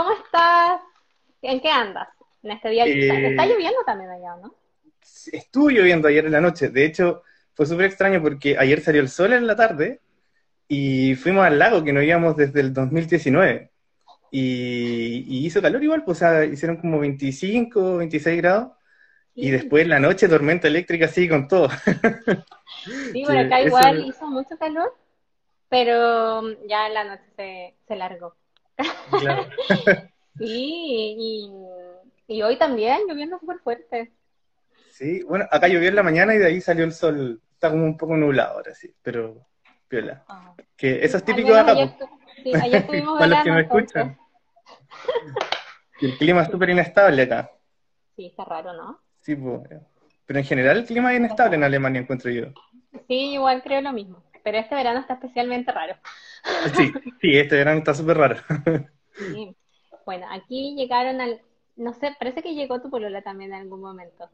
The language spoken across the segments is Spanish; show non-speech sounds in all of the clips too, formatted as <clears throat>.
¿cómo estás? ¿En qué andas? En este día Eh, está lloviendo también allá, ¿no? Estuvo lloviendo ayer en la noche. De hecho, fue súper extraño porque ayer salió el sol en la tarde y fuimos al lago que no íbamos desde el 2019. Y, y hizo calor igual, pues, o sea, hicieron como 25, 26 grados. Y después en la noche tormenta eléctrica así con todo. <laughs> Sí, por acá igual hizo mucho calor, pero ya en la noche se, se largó. Claro. <laughs> Sí, y, y hoy también lloviendo súper fuerte. Sí, bueno, acá llovió en la mañana y de ahí salió el sol. Está como un poco nublado ahora, sí, pero piola. Ah. Que eso es típico de acá, ayer, tu- sí, ayer <laughs> tuvimos para los que entonces. escuchan. el clima es súper inestable acá. Sí, está raro, ¿no? Sí, pues, pero en general el clima es inestable en Alemania, encuentro yo. Sí, igual creo lo mismo. Pero este verano está especialmente raro. Sí, sí, este verano está súper raro. Sí. Bueno, aquí llegaron al, no sé, parece que llegó tu polola también en algún momento.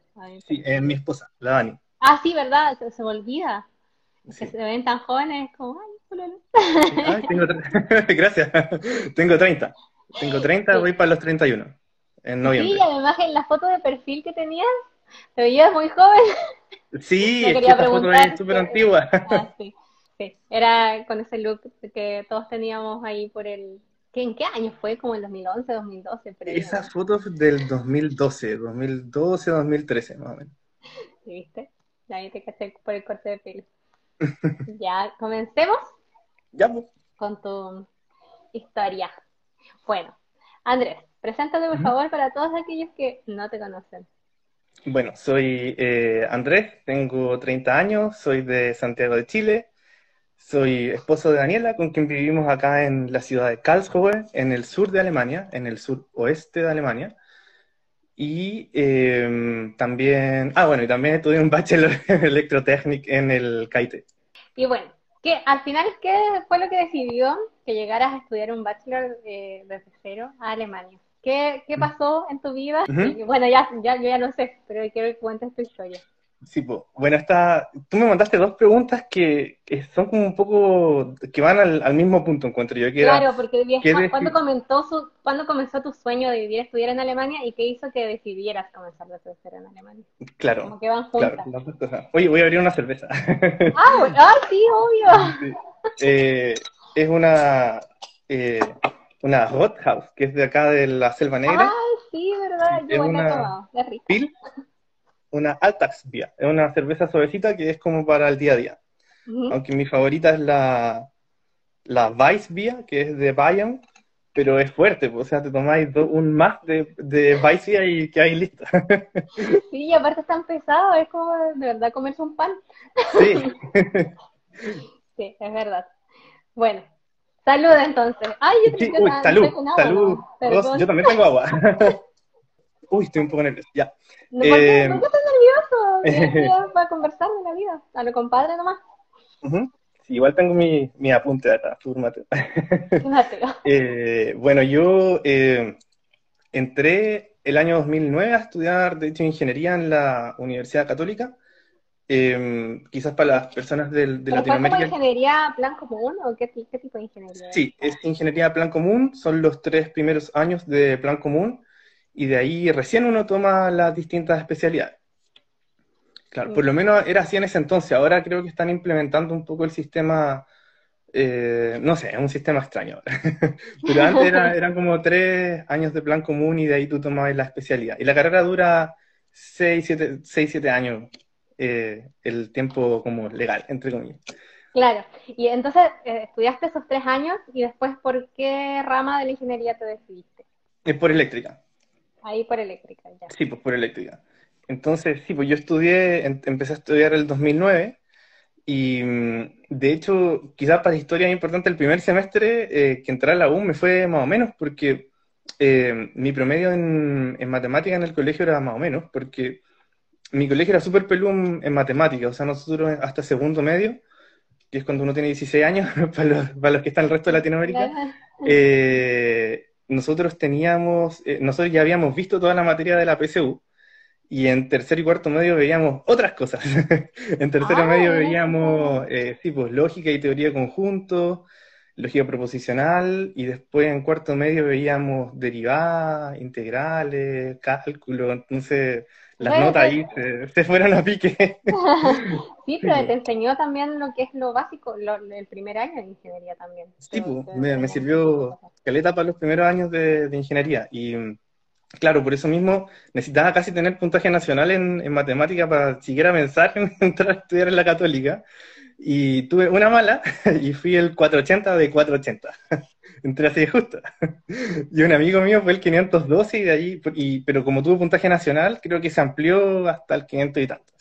Sí, es mi esposa, la Dani. Ah, sí, ¿verdad? Se, se me olvida. Sí. Que se ven tan jóvenes como, ay, polola. Ay, tengo tre- <laughs> Gracias. Tengo 30. Tengo 30, Sí. voy para los 31 en Sí, noviembre. y además en la foto de perfil que tenías, te veías muy joven. Sí, <laughs> es que esta foto es súper que- antigua. Ah, sí, sí. Era con ese look que todos teníamos ahí por el... ¿qué- ¿En qué año fue? Como el 2011, 2012, por ahí, Esa ¿no? foto es del 2012, 2012, 2013, más o menos. ¿Sí, <laughs> ¿Viste? Ahí te caché por el corte de pelo. <laughs> Ya, comencemos Ya, pues. con tu historia. Bueno, Andrés, preséntate por Ujú. favor para todos aquellos que no te conocen. Bueno, soy eh, Andrés, tengo 30 años, soy de Santiago de Chile, soy esposo de Daniela, con quien vivimos acá en la ciudad de Karlsruhe, en el sur de Alemania, en el suroeste de Alemania. Y eh, también, ah, bueno, y también estudié un bachelor <laughs> en electrotecnic en el KIT. Y bueno, ¿qué, al final, ¿qué fue lo que decidió que llegaras a estudiar un bachelor eh, desde cero a Alemania? ¿Qué, qué pasó en tu vida? Y, bueno, ya, ya, yo ya lo sé, pero quiero que cuentes tu historia. Sí, po. Bueno, esta, tú me mandaste dos preguntas que, que son como un poco, que van al, al mismo punto, encuentro yo, que era, Claro, porque vieja, ¿qué deci- ¿cuándo comenzó, su, ¿cuándo comenzó tu sueño de vivir, estudiar en Alemania y qué hizo que decidieras comenzar desde cero en Alemania? claro, Como que van juntas. Oye, voy a abrir una cerveza. Ah, bueno, ah, sí, obvio. Sí. Eh, es una, eh, una Rothaus, que es de acá de la Selva Negra, Ay, sí, verdad, yo es una- tomado, es rica. Pil, una Alltagsbier, es una cerveza suavecita que es como para el día a día. Aunque mi favorita es la, la Weissbier, que es de Bayern, pero es fuerte, pues, o sea, te tomáis do- un más de, de Weissbier y que hay listo. <laughs> Sí, y aparte es tan pesado, es como de verdad comerse un pan. Sí, <laughs> Sí, es verdad. Bueno, salud entonces. Ay, yo sí, uy, salud, agua, salud. ¿no? Dos, yo también tengo agua. <laughs> Uy, estoy un poco nervioso, ya. No, ¿por qué, Eh, por qué estás nervioso? Para conversar de la vida, a lo compadre nomás. Ujú. Sí, igual tengo mi, mi apunte acá, fúrmate. <laughs> Eh, bueno, yo eh, entré el año 2009 a estudiar, de hecho, ingeniería en la Universidad Católica. Eh, quizás para las personas del- de ¿Pero fue como Latinoamérica. ingeniería plan común o qué, qué tipo de ingeniería? Sí, es ingeniería plan común, son los tres primeros años de plan común y de ahí recién uno toma las distintas especialidades. Claro, por lo menos era así en ese entonces, ahora creo que están implementando un poco el sistema, eh, no sé, es un sistema extraño ahora. <laughs> Pero antes era- <laughs> eran como tres años de plan común y de ahí tú tomabas la especialidad. Y la carrera dura seis, siete, seis, siete años, eh, el tiempo como legal, entre comillas. Claro. Y entonces eh, estudiaste esos tres años y después, ¿por qué rama de la ingeniería te decidiste? Es por eléctrica. Ahí por eléctrica, ya. Sí, pues por eléctrica. Entonces, sí, pues yo estudié, em- empecé a estudiar el 2009 y mm, de hecho, quizás para historia es importante, el primer semestre eh, que entré a la U me fue más o menos porque eh, mi promedio en, en matemática en el colegio era más o menos, porque mi colegio era súper pelú en, en matemática, o sea, nosotros hasta segundo medio, que es cuando uno tiene 16 años, <laughs> para los, para los que están en el resto de Latinoamérica, eh, nosotros teníamos, eh, nosotros ya habíamos visto toda la materia de la PSU y en tercer y cuarto medio veíamos otras cosas. <laughs> en tercero Ah, medio veíamos, eh, sí, pues lógica y teoría de conjunto, lógica proposicional y después en cuarto medio veíamos derivadas, integrales, cálculo, entonces las notas ahí se, fueron a pique. <laughs> sí, pero te <laughs> enseñó también lo que es lo básico, el primer año de ingeniería también. Sí, pues, me, sirvió caleta para los primeros años de, ingeniería y claro, por eso mismo necesitaba casi tener puntaje nacional en, en matemática para siquiera pensar en <laughs> entrar a estudiar en la católica y tuve una mala y fui el 480 de 480. Entré así de justo. <laughs> Y un amigo mío fue el 512 y de ahí, y, pero como tuvo puntaje nacional, creo que se amplió hasta el 500 y tanto.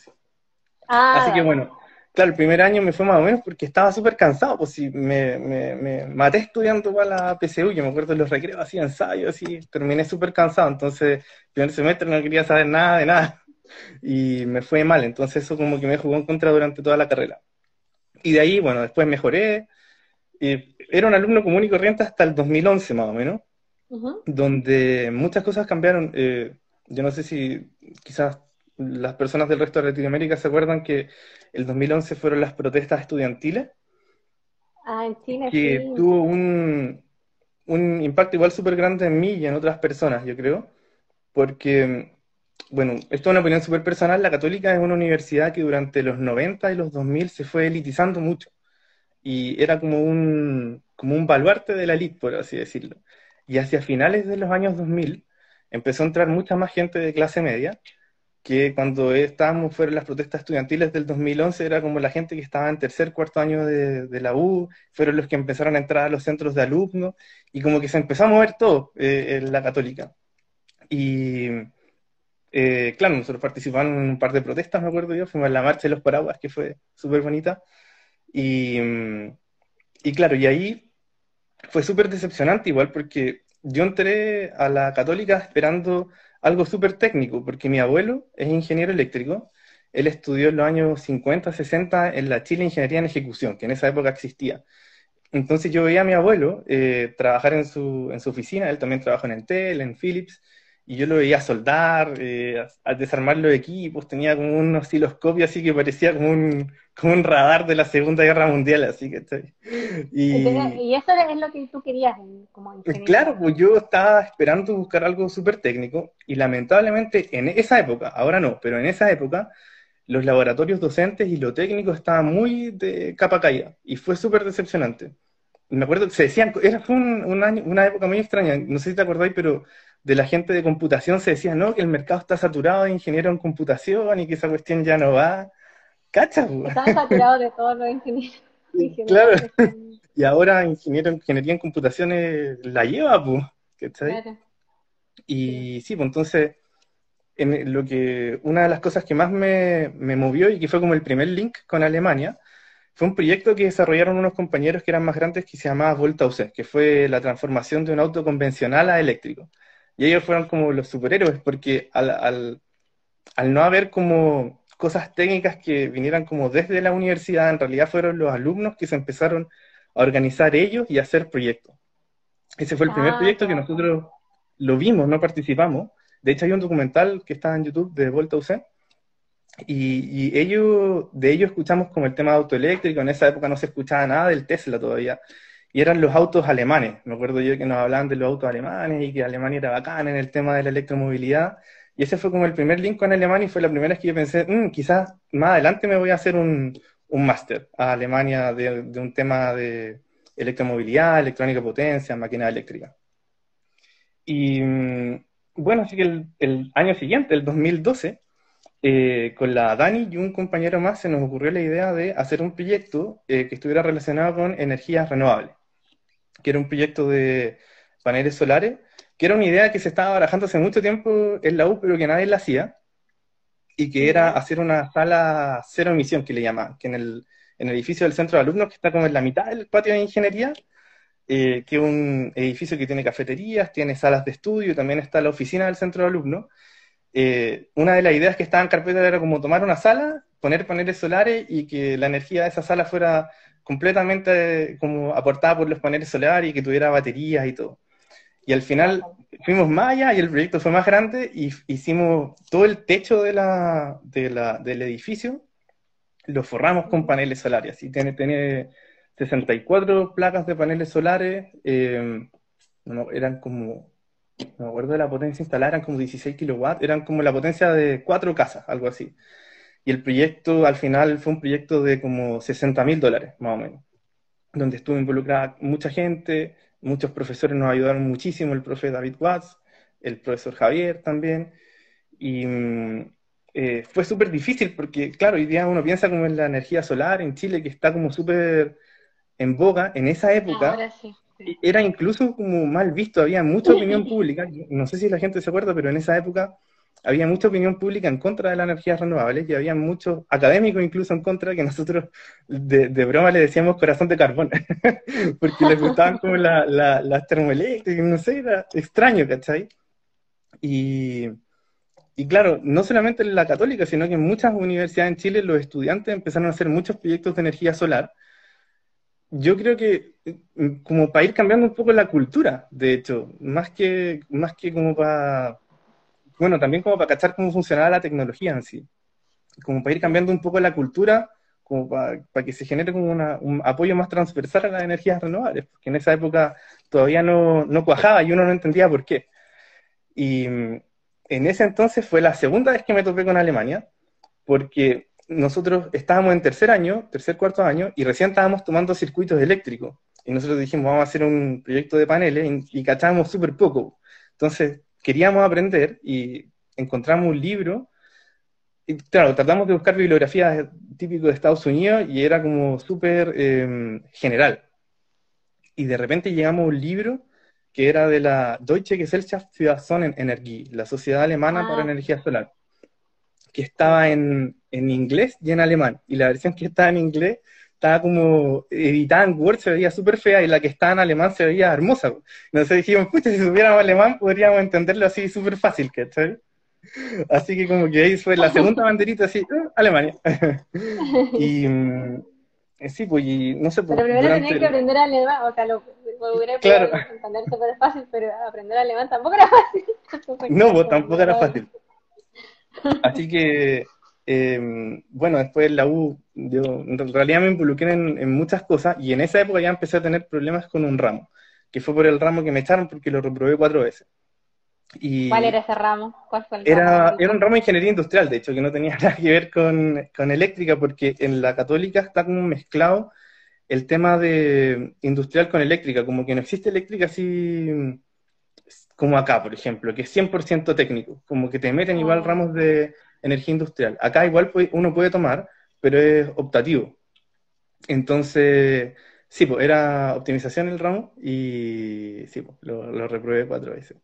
Ah, así que bueno, claro, el primer año me fue más o menos porque estaba súper cansado, pues sí, me, me, maté estudiando para la PSU, yo me acuerdo de los recreos, así ensayos, y terminé súper cansado, entonces, el primer semestre no quería saber nada de nada, <laughs> y me fue mal, entonces eso como que me jugó en contra durante toda la carrera. Y de ahí, bueno, después mejoré. Era un alumno común y corriente hasta el 2011 más o menos, donde muchas cosas cambiaron. Eh, yo no sé si quizás las personas del resto de Latinoamérica se acuerdan que el 2011 fueron las protestas estudiantiles. Ah, en Chile, que tuvo un, un impacto igual súper grande en mí y en otras personas, yo creo, porque bueno, esto es una opinión súper personal, la católica es una universidad que durante los 90 y los 2000 se fue elitizando mucho. Y era como un, como un baluarte de la elite, por así decirlo. Y hacia finales de los años 2000 empezó a entrar mucha más gente de clase media, que cuando estábamos fueron las protestas estudiantiles del 2011 era como la gente que estaba en tercer, cuarto año de, la U, fueron los que empezaron a entrar a los centros de alumnos, y como que se empezó a mover todo eh, en la católica. Y eh, claro, nosotros participamos en un par de protestas, me acuerdo yo, fuimos a la marcha de los paraguas, que fue súper bonita. Y, y claro, y ahí fue súper decepcionante igual, porque yo entré a la católica esperando algo súper técnico, porque mi abuelo es ingeniero eléctrico, él estudió en los años 50, 60 en la Chile Ingeniería en Ejecución, que en esa época existía. Entonces yo veía a mi abuelo eh, trabajar en su, en su oficina, él también trabajó en Entel, en Philips, y yo lo veía soldar, eh, a, desarmar los equipos, tenía como un osciloscopio así que parecía como un, como un radar de la Segunda Guerra Mundial, así que y, y eso es lo que tú querías como ingeniero. Claro, pues yo estaba esperando buscar algo súper técnico y lamentablemente en esa época, ahora no, pero en esa época los laboratorios docentes y lo técnico estaban muy de capa caída y fue súper decepcionante. Me acuerdo, se decían, era, fue un, año, una época muy extraña, no sé si te acordáis, pero de la gente de computación se decía, no, que el mercado está saturado de ingenieros en computación y que esa cuestión ya no va. ¿Cacha? Están saturados de todos los ingenieros. <laughs> claro. y ahora ingeniero, ingeniería en computación la lleva, pues. Claro. Y sí, pues entonces, en lo que, una de las cosas que más me, me movió y que fue como el primer link con Alemania, fue un proyecto que desarrollaron unos compañeros que eran más grandes que se llamaba Volta UC, que fue la transformación de un auto convencional a eléctrico. Y ellos fueron como los superhéroes, porque al, al, al no haber como cosas técnicas que vinieran como desde la universidad, en realidad fueron los alumnos que se empezaron a organizar ellos y a hacer proyectos. Ese fue el primer ah, proyecto que nosotros lo vimos, no participamos. De hecho, hay un documental que está en YouTube de Volta UC. Y, y ellos, de ellos escuchamos como el tema de auto eléctrico. En esa época no se escuchaba nada del Tesla todavía y eran los autos alemanes. Me acuerdo yo que nos hablaban de los autos alemanes y que Alemania era bacana en el tema de la electromovilidad. Y ese fue como el primer link con Alemania y fue la primera vez que yo pensé, mm, quizás más adelante me voy a hacer un, un máster a Alemania de, un tema de electromovilidad, electrónica potencia, máquina eléctrica. Y mm, bueno, así que el, año siguiente, el 2012, eh, con la Dani y un compañero más se nos ocurrió la idea de hacer un proyecto eh, que estuviera relacionado con energías renovables que era un proyecto de paneles solares, que era una idea que se estaba barajando hace mucho tiempo en la U, pero que nadie la hacía, y que era hacer una sala cero emisión, que le llamaban, que en el, en el edificio del centro de alumnos, que está como en la mitad del patio de ingeniería, eh, que es un edificio que tiene cafeterías, tiene salas de estudio, también está la oficina del centro de alumnos. Eh, una de las ideas que estaba en carpeta era como tomar una sala, poner paneles solares y que la energía de esa sala fuera completamente como aportada por los paneles solares y que tuviera baterías y todo. Y al final fuimos más allá y el proyecto fue más grande y hicimos todo el techo de la, de la, del edificio, lo forramos con paneles solares. Y tiene, tiene, 64 placas de paneles solares, eh, eran como, me acuerdo de la potencia instalada, eran como 16 kilowatts, eran como la potencia de cuatro casas, algo así. Y el proyecto al final fue un proyecto de como 60 mil dólares, más o menos, donde estuvo involucrada mucha gente, muchos profesores nos ayudaron muchísimo, el profe David Watts, el profesor Javier también, y mm, eh, fue súper difícil porque, claro, hoy día uno piensa como en la energía solar en Chile, que está como súper en boga, en esa época era incluso como mal visto, había mucha opinión pública, no sé si la gente se acuerda, pero en esa época había mucha opinión pública en contra de las energías renovables y había muchos académicos incluso en contra que nosotros de, broma le decíamos corazón de carbón, <laughs> porque les gustaban como las termoeléctricas, no sé, era extraño, ¿cachai? Y, y claro, no solamente en la católica, sino que en muchas universidades en Chile los estudiantes empezaron a hacer muchos proyectos de energía solar, yo creo que mm, como para ir cambiando un poco la cultura, de hecho, más que, más que como para, bueno, también como para cachar cómo funcionaba la tecnología en sí, como para ir cambiando un poco la cultura, como para, que se genere como un apoyo más transversal a las energías renovables, porque en esa época todavía no, no cuajaba y uno no entendía por qué. Y mm, en ese entonces fue la segunda vez que me topé con Alemania, porque nosotros estábamos en tercer año, tercer, cuarto año, y recién estábamos tomando circuitos eléctricos. Y nosotros dijimos, vamos a hacer un proyecto de paneles, y, cachábamos súper poco. Entonces, queríamos aprender y encontramos un libro. Y claro, tratamos de buscar bibliografías típicas de Estados Unidos y era como súper em, general. Y de repente llegamos a un libro que era de la Deutsche Gesellschaft für Sonnenenergie, la Sociedad Alemana para ah. Energía Solar que estaba en, en, inglés y en alemán. Y la versión que estaba en inglés estaba como editada en Word, se veía súper fea, y la que estaba en alemán se veía hermosa. Entonces dijimos, pucha, si supiéramos alemán podríamos entenderlo así súper fácil, ¿cachai? Así que como que ahí fue la segunda banderita así, uh, Alemania. <laughs> y mm, sí, pues, y no sé... Pues, pero primero tenías que aprender alemán, o sea, lo, hubiera claro. entender súper fácil, pero aprender alemán tampoco era fácil. <laughs> no, pues tampoco era fácil. Así que, em, bueno, después la U, yo en realidad me involucré en, muchas cosas y en esa época ya empecé a tener problemas con un ramo, que fue por el ramo que me echaron porque lo reprobé cuatro veces. Y ¿Cuál era ese ramo? ¿Cuál fue el era, ramo? Era un ramo de ingeniería industrial, de hecho, que no tenía <laughs> nada que ver con, con eléctrica, porque en la católica está como mezclado el tema de industrial con eléctrica, como que no existe eléctrica así como acá, por ejemplo, que es 100% técnico, como que te meten igual ah. ramos de energía industrial. Acá igual uno puede tomar, pero es optativo. Entonces, sí, pues era optimización el ramo y sí, pues lo, lo reprobé cuatro veces.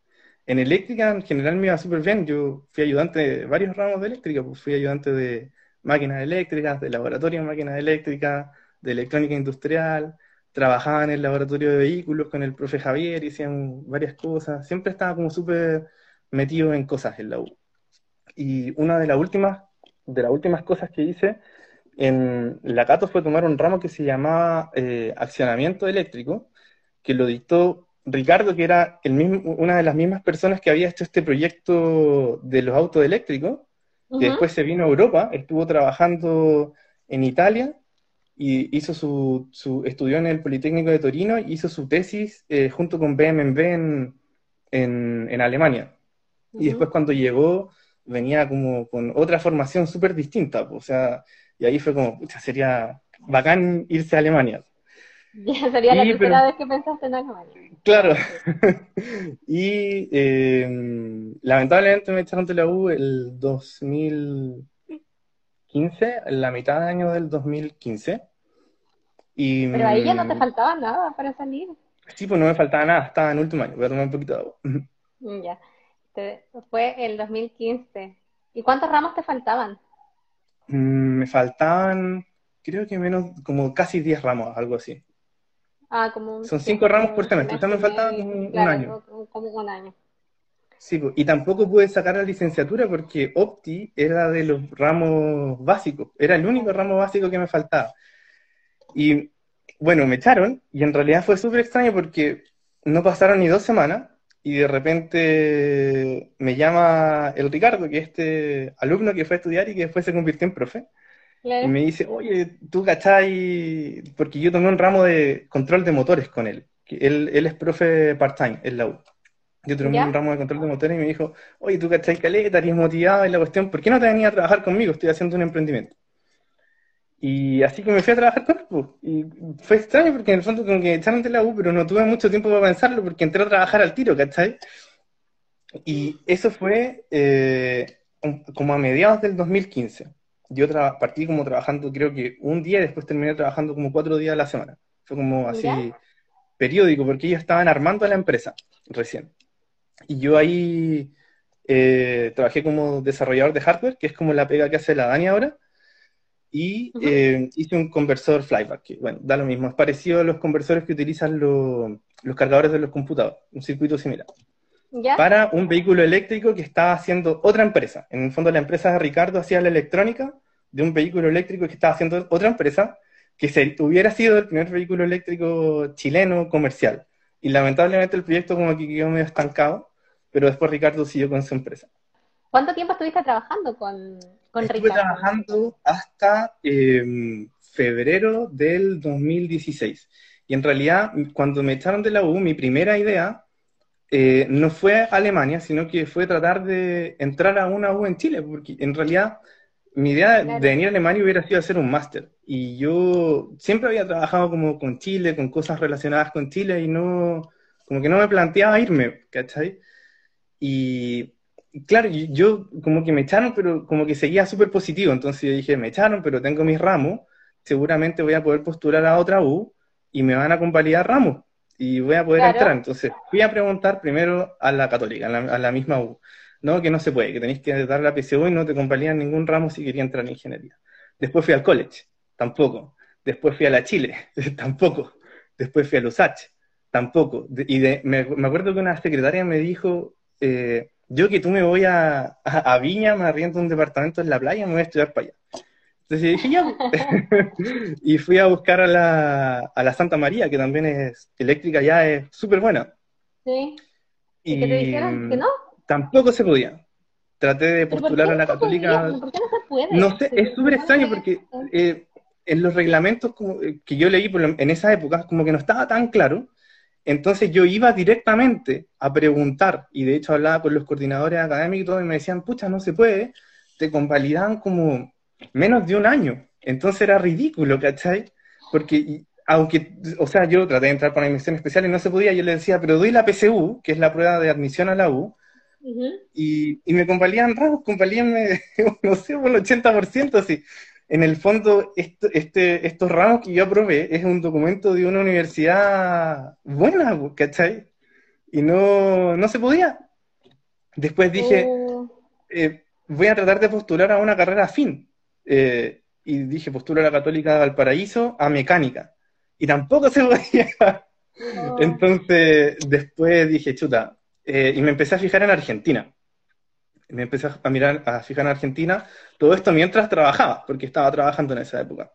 En eléctrica en general me iba súper bien, yo fui ayudante de varios ramos de eléctrica, pues fui ayudante de máquinas eléctricas, de laboratorio de máquinas eléctricas, de electrónica industrial, trabajaba en el laboratorio de vehículos con el profe Javier, hacían varias cosas, siempre estaba como súper metido en cosas en la U. Y una de las últimas, de las últimas cosas que hice en la Cato fue tomar un ramo que se llamaba eh, accionamiento eléctrico, que lo dictó Ricardo, que era el mismo, una de las mismas personas que había hecho este proyecto de los autos eléctricos, que después se vino a Europa, estuvo trabajando en Italia y hizo su, su, estudió en el Politécnico de Torino y hizo su tesis eh, junto con BMB en, en, Alemania. Y después cuando llegó venía como con otra formación súper distinta, o sea, y ahí fue como, pucha, sería bacán irse a Alemania. <laughs> Ya sería la primera vez que pensaste en Alemania. Claro. <laughs> y eh, lamentablemente me echaron de la U el 2000 15, la mitad de año del 2015. Y, Pero ahí ya no te mm, faltaba nada para salir. Sí, pues no me faltaba nada, estaba en último año, voy a tomar un poquito de agua. Mm, ya, fue el 2015. ¿Y cuántos ramos te faltaban? Mm, me faltaban, creo que menos, como casi 10 ramos, algo así. Ah, como Son 5 ramos por semestre, entonces me faltaban un, año. Como un año. Sí, y tampoco pude sacar la licenciatura porque Opti era de los ramos básicos, era el único ramo básico que me faltaba. Y bueno, me echaron y en realidad fue súper extraño porque no pasaron ni dos semanas y de repente me llama el Ricardo, que es este alumno que fue a estudiar y que después se convirtió en profe, Y me dice, oye, tú cachai, porque yo tomé un ramo de control de motores con él. Él, él es profe part-time en la U. Yo tomé un ramo de control de motores y me dijo, oye, tú cachai caleta, eres motivado en la cuestión, ¿por qué no te venía a trabajar conmigo? Estoy haciendo un emprendimiento. Y así que me fui a trabajar con él. Pues. Y fue extraño porque en el fondo como que echaron de la U, pero no tuve mucho tiempo para pensarlo porque entré a trabajar al tiro, ¿cachai? Y eso fue eh, como a mediados del 2015. Yo partí como trabajando creo que un día y después terminé trabajando como cuatro días a la semana. Fue como así periódico porque ellos estaban armando la empresa recién. Y yo ahí eh, trabajé como desarrollador de hardware, que es como la pega que hace la Dani ahora y eh, hice un conversor flyback, que bueno, da lo mismo, es parecido a los conversores que utilizan los cargadores de los computadores, un circuito similar. Para un vehículo eléctrico que estaba haciendo otra empresa. En el fondo la empresa de Ricardo hacía la electrónica de un vehículo eléctrico que estaba haciendo otra empresa que se, hubiera sido el primer vehículo eléctrico chileno comercial. Y lamentablemente el proyecto como que quedó medio estancado, pero después Ricardo siguió con su empresa. ¿Cuánto tiempo estuviste trabajando con, Estuve trabajando hasta em, febrero del 2016. Y en realidad, cuando me echaron de la U, mi primera idea eh, no fue Alemania, sino que fue tratar de entrar a una U en Chile, porque en realidad mi idea de venir a Alemania hubiera sido hacer un máster. Y yo siempre había trabajado como con Chile, con cosas relacionadas con Chile, y no, como que no me planteaba irme, ¿cachai? Y claro, yo como que me echaron, pero como que seguía súper positivo. Entonces yo dije, me echaron, pero tengo mis ramos, seguramente voy a poder postular a otra U y me van a convalidar ramos y voy a poder entrar. Entonces fui a preguntar primero a la católica, a la, misma U. No, que no se puede, que tenéis que dar la PSU y no te convalidan ningún ramo si quería entrar en ingeniería. Después fui al college, tampoco. Después fui a la Chile, <laughs> tampoco. Después fui a USACH, tampoco. Y me, acuerdo que una secretaria me dijo, eh, yo que tú me voy a, a, Viña, me arriendo un departamento en la playa, me voy a estudiar para allá. Entonces dije, ya. <laughs> y fui a buscar a la, a la Santa María, que también es eléctrica, ya es súper buena. Sí. ¿Y, que te dijeron que no? Tampoco se podía. Traté de postular a la católica. ¿Por qué no se puede? No sé, es súper extraño porque eh, en los reglamentos eh, que yo leí en esa época, como que no estaba tan claro entonces yo iba directamente a preguntar, y de hecho hablaba con los coordinadores académicos y todo, y me decían, pucha, no se puede, te convalidaban como menos de un año. Entonces era ridículo, ¿cachai? Porque, aunque, o sea, yo traté de entrar para una admisión especial y no se podía, yo le decía, pero doy la PSU, que es la prueba de admisión a la U, y, me convalidan ramos, convalíanme, <laughs> no sé, por el 80%, así en el fondo, este, estos ramos que yo aprobé es un documento de una universidad buena, ¿cachai? Y no, no se podía. Después dije, oh. eh, voy a tratar de postular a una carrera afín. Eh, y dije, postulo a la Católica de Valparaíso a mecánica. Y tampoco se <laughs> podía. Oh. Entonces, después dije, chuta. Eh, y me empecé a fijar en Argentina me empecé a mirar, a fijar en Argentina, todo esto mientras trabajaba, porque estaba trabajando en esa época.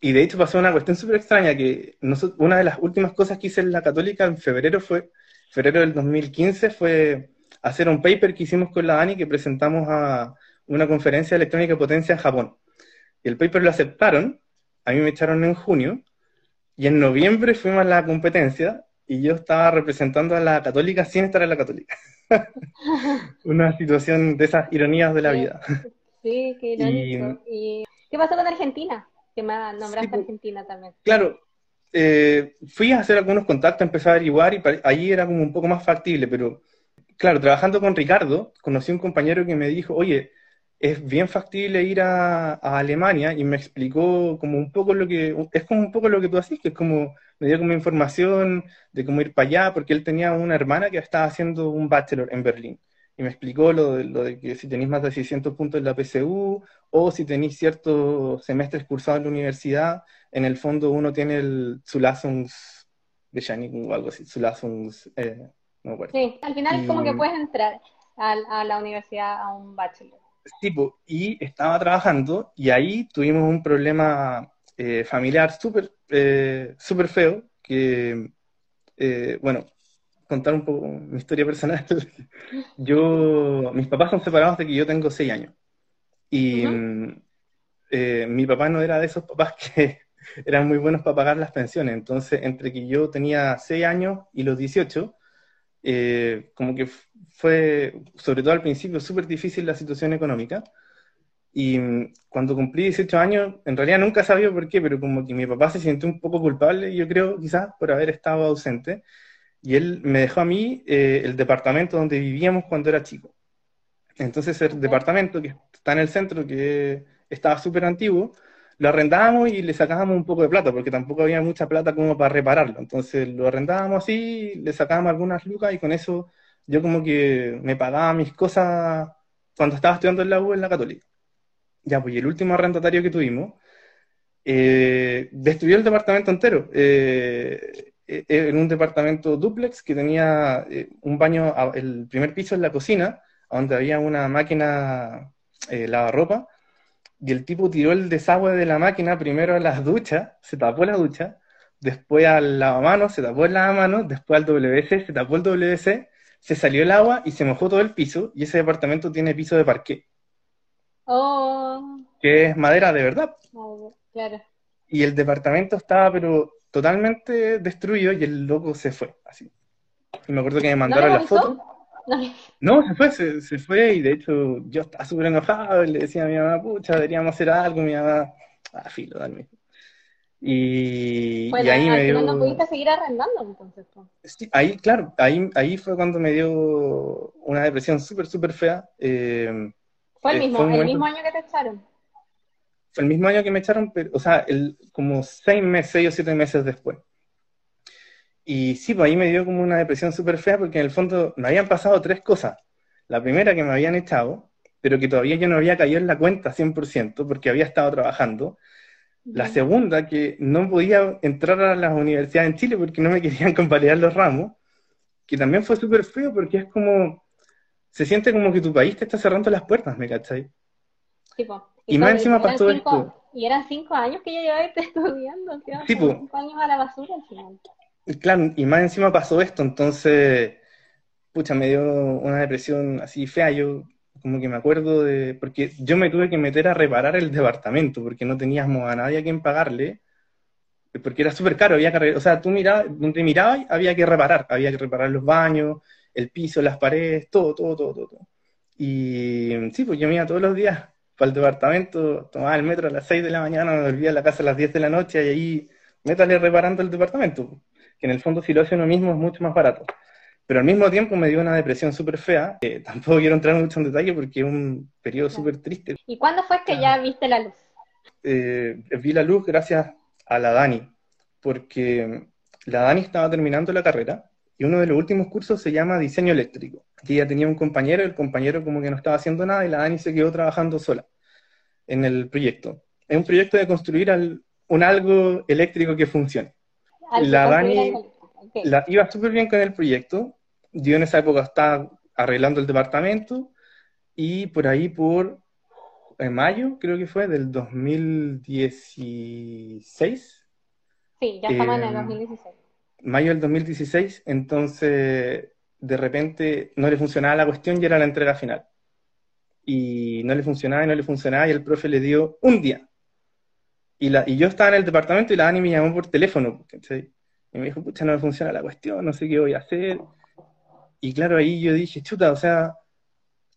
Y de hecho pasó una cuestión súper extraña, que una de las últimas cosas que hice en la Católica en febrero fue, febrero del 2015, fue hacer un paper que hicimos con la Dani que presentamos a una conferencia de electrónica de potencia en Japón. Y el paper lo aceptaron, a mí me echaron en junio, y en noviembre fuimos a la competencia, y yo estaba representando a la Católica sin estar en la Católica. <laughs> <laughs> Una situación de esas ironías de la vida. Sí, qué irónico. Y... qué pasó con Argentina? Que me nombraste pues, Argentina también. Claro, eh, fui a hacer algunos contactos, empecé a averiguar y ahí era como un poco más factible, pero claro, trabajando con Ricardo, conocí a un compañero que me dijo, oye, es bien factible ir a, Alemania y me explicó como un poco lo que, es como un poco lo que tú haces, que es como, me dio como información de cómo ir para allá, porque él tenía una hermana que estaba haciendo un bachelor en Berlín. Y me explicó lo de, lo de que si tenéis más de 600 puntos en la PSU o si tenéis ciertos semestres cursados en la universidad, en el fondo uno tiene el Zulassungs de o algo así, Zulassungs, eh, no me Sí, al final es como que puedes entrar a, a la universidad a un bachelor tipo, y estaba trabajando y ahí tuvimos un problema eh, familiar súper eh, super feo, que, eh, bueno, contar un poco mi historia personal. <laughs> yo, mis papás son separados de que yo tengo seis años. Y eh, mi papá no era de esos papás <laughs> que eran muy buenos para pagar las pensiones. Entonces, entre que yo tenía 6 años y los 18, eh, como que fue, sobre todo al principio, súper difícil la situación económica. Y mm, cuando cumplí 18 años, en realidad nunca sabía por qué, pero como que mi papá se sintió un poco culpable, yo creo, quizás, por haber estado ausente. Y él me dejó a mí eh, el departamento donde vivíamos cuando era chico. Entonces, el departamento que está en el centro, que estaba súper antiguo, lo arrendábamos y le sacábamos un poco de plata, porque tampoco había mucha plata como para repararlo. Entonces lo arrendábamos así, le sacábamos algunas lucas y con eso yo como que me pagaba mis cosas cuando estaba estudiando en la U en la Católica. Ya, pues y el último arrendatario que tuvimos eh, destruyó el departamento entero. Eh, eh, en un departamento duplex que tenía un baño, el primer piso en la cocina, donde había una máquina lavarropa, y el tipo tiró el desagüe de la máquina primero a las duchas, se tapó la ducha, después al lavamanos, se tapó el lavamanos, después al WC, se tapó el WC, se salió el agua y se mojó todo el piso, y ese departamento tiene piso de parqué. Oh. Que es madera de verdad. Oh, claro. Y el departamento estaba pero totalmente destruido y el loco se fue, así. Y me acuerdo que me mandaron la foto. No, se fue, se, fue y de hecho yo estaba súper enojado y le decía a mi mamá, pucha, deberíamos hacer algo, mi mamá, ah, filo, dale. Y, y ahí me dio... no pudiste seguir arrendando entonces. Sí, ahí, claro, ahí, ahí fue cuando me dio una depresión súper, súper fea. Eh, ¿Fue el eh, mismo, el mismo año que te echaron? Fue el mismo año que me echaron, pero, o sea, el, como seis meses, seis o siete meses después. Y sí, pues ahí me dio como una depresión súper fea porque en el fondo me habían pasado tres cosas. La primera que me habían echado, pero que todavía yo no había caído en la cuenta 100% porque había estado trabajando. La segunda, que no podía entrar a las universidades en Chile porque no me <laughs> querían convalidar los ramos, que también fue súper feo porque es como, se siente como que tu país te está cerrando las puertas, ¿me cachai? Y, más encima pasó esto. Y eran cinco años que yo llevaba <laughs> estudiando, sí, cinco años a la basura al final. Claro, y más encima pasó esto, entonces, pucha, me dio una depresión así fea. Yo como que me acuerdo de, porque yo me tuve que meter a reparar el departamento, porque no teníamos a nadie a quien pagarle, porque era súper caro, había que, o sea, tú mirabas, donde mirabas había que reparar, había que reparar los baños, el piso, las paredes, todo, todo, todo, todo. Y sí, pues yo me iba todos los días para el departamento, tomaba el metro a las 6 de la mañana, me volvía a la casa a las 10 de la noche y ahí métale reparando el departamento que en el fondo si lo hace uno mismo es mucho más barato. Pero al mismo tiempo me dio una depresión súper fea. <laughs> tampoco quiero entrar mucho en detalle porque es un periodo súper triste. ¿Y cuándo fue que ya viste la luz? Eh, vi la luz gracias a la Dani, porque la Dani estaba terminando la carrera y uno de los últimos cursos se llama diseño eléctrico. Y ella tenía un compañero, el compañero como que no estaba haciendo nada y la Dani se quedó trabajando sola en el proyecto. Es un proyecto de construir un algo eléctrico que funcione la Dani la, iba súper bien con el proyecto. Yo en esa época estaba arreglando el departamento y por ahí por en mayo, creo que fue, del 2016. Sí, ya estamos en el 2016. Eh, mayo del 2016, entonces de repente no le funcionaba la cuestión y era la entrega final. Y no le funcionaba y no le funcionaba y el profe le dio un día y, la, y yo estaba en el departamento y la Dani me llamó por teléfono, Y me dijo, pucha, no me funciona la cuestión, no sé qué voy a hacer. Y claro, ahí yo dije, chuta, o sea,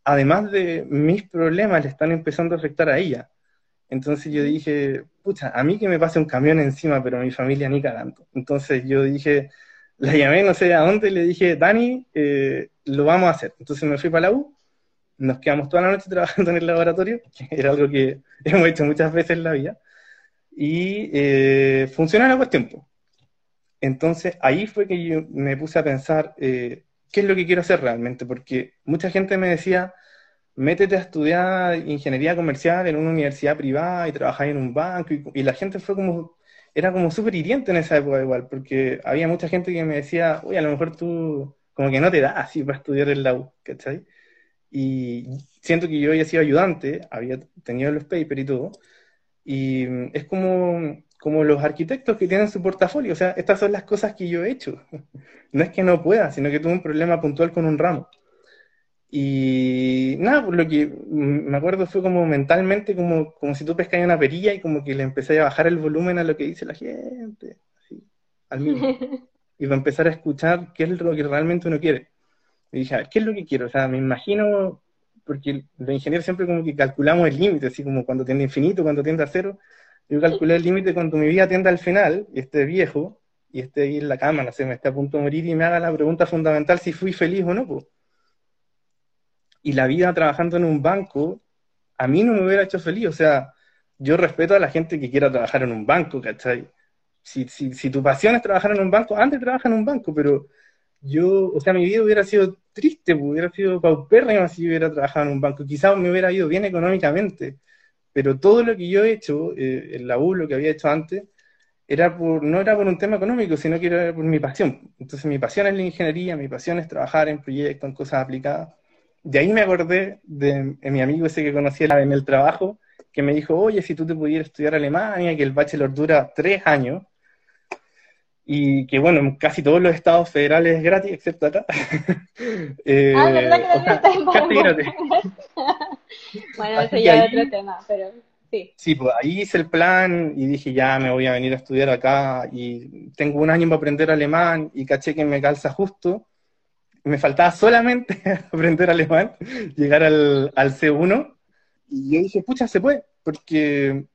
además de mis problemas, le están empezando a afectar a ella. Entonces yo dije, pucha, a mí que me pase un camión encima, pero a mi familia ni cagando. Entonces yo dije, la llamé no sé a dónde y le dije, Dani, eh, lo vamos a hacer. Entonces me fui para la U, nos quedamos toda la noche <laughs> trabajando en el laboratorio, que era algo que <laughs> hemos hecho muchas veces en la vida y eh, funciona la cuestión. Entonces ahí fue que yo me puse a pensar eh, qué es lo que quiero hacer realmente, porque mucha gente me decía, métete a estudiar ingeniería comercial en una universidad privada y trabajar en un banco, y, la gente fue como, era como súper hiriente en esa época igual, porque había mucha gente que me decía, oye, a lo mejor tú como que no te da así para estudiar en la U, ¿cachai? Y siento que yo había sido ayudante, había tenido los papers y todo, y mm, es como, como los arquitectos que tienen su portafolio, o sea, estas son las cosas que yo he hecho. <laughs> No es que no pueda, sino que tuve un problema puntual con un ramo. Y nada, por lo que me acuerdo fue como mentalmente, como, como si tú pescas una perilla y como que le empecé a bajar el volumen a lo que dice la gente, así, al mismo. <laughs> y para empezar a escuchar qué es lo que realmente uno quiere. Y dije, a ver, ¿qué es lo que quiero? O sea, me imagino, porque los ingenieros siempre como que calculamos el límite, así como cuando tiende a infinito, cuando tiende a cero. Yo calculé el límite cuando mi vida tienda al final, y esté viejo, y esté ahí en la cama, no sé, me esté a punto de morir y me haga la pregunta fundamental si fui feliz o no, pues y la vida trabajando en un banco, a mí no me hubiera hecho feliz. O sea, yo respeto a la gente que quiera trabajar en un banco, ¿cachai? Si, si, si tu pasión es trabajar en un banco, antes trabaja en un banco, pero yo, o sea, mi vida hubiera sido triste, pues, hubiera sido paupérrima si hubiera trabajado en un banco. Quizás me hubiera ido bien económicamente, pero todo lo que yo he hecho, eh, en la U, lo que había hecho antes, era por, no era por un tema económico, sino que era por mi pasión. Entonces mi pasión es la ingeniería, mi pasión es trabajar en proyectos, en cosas aplicadas de ahí me acordé de, mi amigo ese que conocí en el trabajo, que me dijo, oye, si tú te pudieras estudiar Alemania, que el bachelor dura tres años, y que bueno, en casi todos los estados federales es gratis, excepto acá. <laughs> eh, ah, ¿verdad que sea, casi gratis. <laughs> bueno, ese ya es otro tema, pero sí. Sí, pues ahí hice el plan y dije, ya me voy a venir a estudiar acá, y tengo un año para aprender alemán, y caché que me calza justo, me faltaba solamente <laughs> aprender alemán, llegar al, al, C1, y yo dije, pucha, se puede, porque,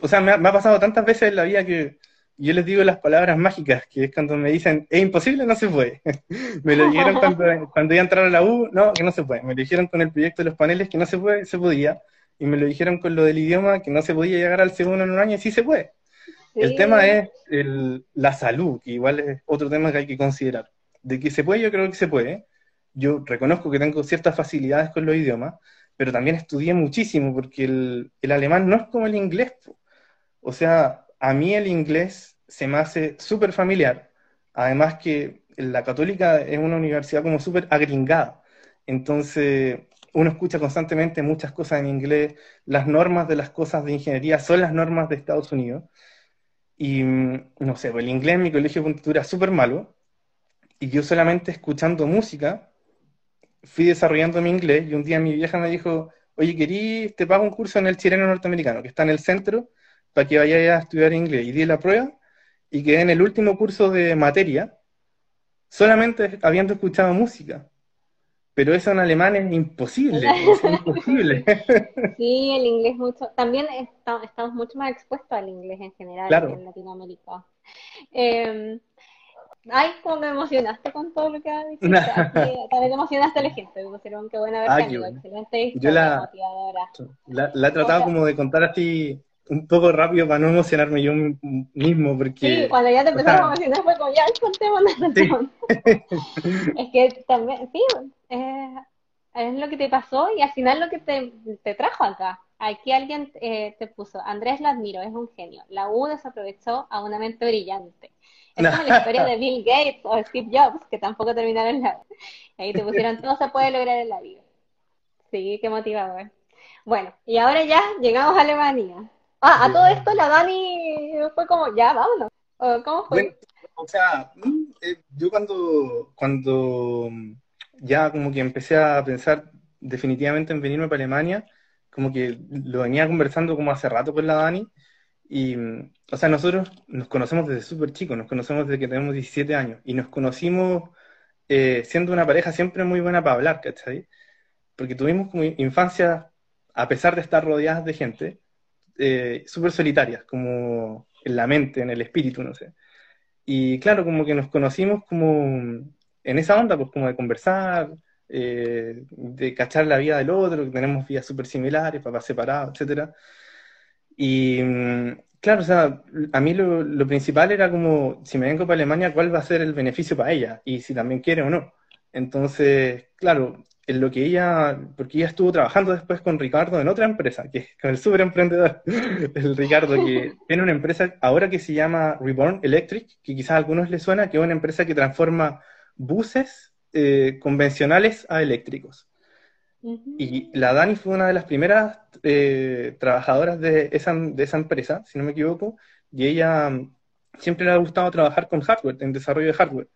o sea, me ha, pasado tantas veces en la vida que yo les digo las palabras mágicas, que es cuando me dicen, es imposible, no se puede. <laughs> me lo dijeron <laughs> cuando, cuando iba a entrar a la U, no, que no se puede. Me lo dijeron con el proyecto de los paneles, que no se puede, se podía. Y me lo dijeron con lo del idioma, que no se podía llegar al C1 en un año, y sí se puede. El tema es el, la salud, que igual es otro tema que hay que considerar de que se puede, yo creo que se puede. Yo reconozco que tengo ciertas facilidades con los idiomas, pero también estudié muchísimo porque el, el alemán no es como el inglés. O sea, a mí el inglés se me hace súper familiar. Además que la católica es una universidad como súper agringada. Entonces, uno escucha constantemente muchas cosas en inglés. Las normas de las cosas de ingeniería son las normas de Estados Unidos. Y mm, no sé, el inglés en mi colegio de puntura es súper malo y yo solamente escuchando música fui desarrollando mi inglés y un día mi vieja me dijo, oye, querí, te pago un curso en el chileno norteamericano, que está en el centro, para que vayas a estudiar inglés. Y di la prueba y quedé en el último curso de materia, solamente habiendo escuchado música. Pero eso en alemán es imposible, <laughs> es imposible. <laughs> Sí, el inglés mucho, también estamos mucho más expuestos al inglés en general en Latinoamérica. Em, Ay, cómo me emocionaste con todo lo que has dicho. <laughs> También emocionaste a la gente. Me pusieron qué buena ver excelente historia, Yo la, motivadora. La, la he tratado como de contar así un poco rápido para no emocionarme yo mismo, porque... Sí, cuando ya te empezaron a emocionar fue como, ya, contemos razón. <laughs> es que también, sí, eh, es lo que te pasó y al final lo que te, te trajo acá. Aquí alguien eh, te puso, Andrés la admiro, es un genio. La U desaprovechó a una mente brillante. Es como la historia de <laughs> Bill Gates o Steve Jobs, que tampoco terminaron la... Ahí te pusieron, todo se puede lograr en la vida. Sí, qué motivador. Bueno, y ahora ya llegamos a Alemania. Ah, a todo esto la Dani fue como, ya, vámonos. ¿Cómo fue? o sea, mm, eh, yo cuando, cuando ya como que empecé a pensar definitivamente en venirme para Alemania, como que lo venía conversando como hace rato con la Dani, y, o sea, nosotros nos conocemos desde súper chicos, nos conocemos desde que tenemos 17 años y nos conocimos eh, siendo una pareja siempre muy buena para hablar, ¿cachai? Porque tuvimos como infancia, a pesar de estar rodeadas de gente, eh, súper solitarias, como en la mente, en el espíritu, no sé. Y claro, como que nos conocimos como en esa onda, pues como de conversar, eh, de cachar la vida del otro, que tenemos vidas súper similares, papás separados, etcétera. Y mm, claro, o sea, a mí lo, principal era como, si me vengo para Alemania, ¿cuál va a ser el beneficio para ella? Y si también quiere o no. Entonces, claro, en lo que ella, porque ella estuvo trabajando después con Ricardo en otra empresa, que es con el super emprendedor, <laughs> el Ricardo, que <laughs> tiene una empresa ahora que se llama Reborn Electric, que quizás a algunos les suena, que es una empresa que transforma buses eh, convencionales a eléctricos. Y la Dani fue una de las primeras eh, trabajadoras de esa, de esa empresa, si no me equivoco, y ella mm, siempre le ha gustado trabajar con hardware, en desarrollo de hardware.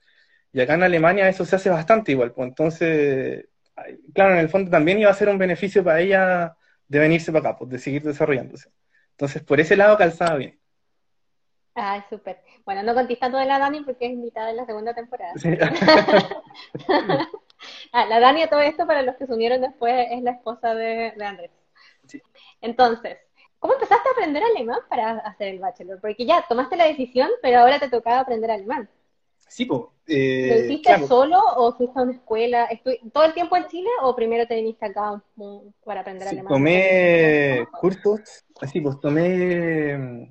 Y acá en Alemania eso se hace bastante igual, pues entonces claro, en el fondo también iba a ser un beneficio para ella de venirse para acá, pues, de seguir desarrollándose. Entonces, por ese lado calzaba bien. Ah, súper. Bueno, no contestando de la Dani porque es invitada en la segunda temporada. <laughs> ah, la Dani a todo esto, para los que se unieron después, es la esposa de, Andrés. Entonces, ¿cómo empezaste a aprender alemán para hacer el bachelor? Porque ya tomaste la decisión, pero ahora te tocaba aprender alemán. Sí, pues. ¿Lo hiciste solo o fuiste a una escuela? ¿Todo el tiempo en Chile o primero te viniste acá para aprender alemán? Tomé cursos, así pues tomé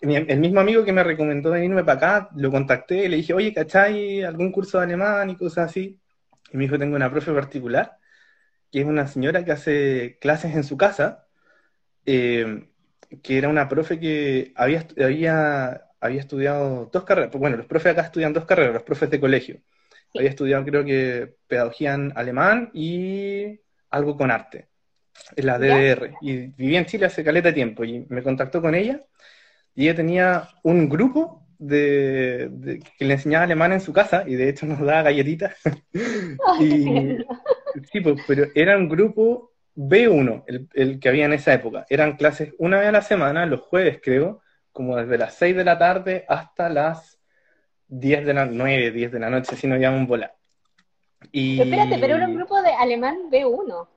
el mismo amigo que me recomendó venirme para acá, lo contacté y le dije, oye, ¿cachai algún curso de alemán y cosas así? Y me dijo, tengo una profe particular, que es una señora que hace clases en su casa, eh, que era una profe que había, había, había estudiado dos carreras, bueno, los profes acá estudian dos carreras, los profes de colegio. Había estudiado creo que pedagogía en alemán y algo con arte, en la DDR. Y vivía en Chile hace caleta de tiempo y me contactó con ella y ella tenía un grupo de, que le enseñaba alemán en su casa y de hecho nos daba galletitas. <laughs> y, sí, pues, pero era un grupo B1, el, que había en esa época. Eran clases una vez a la semana, los jueves creo, como desde las 6 de la tarde hasta las 10 de la 9, 10 de la noche, si no llaman volar. Y... Espérate, pero era un grupo de alemán B1.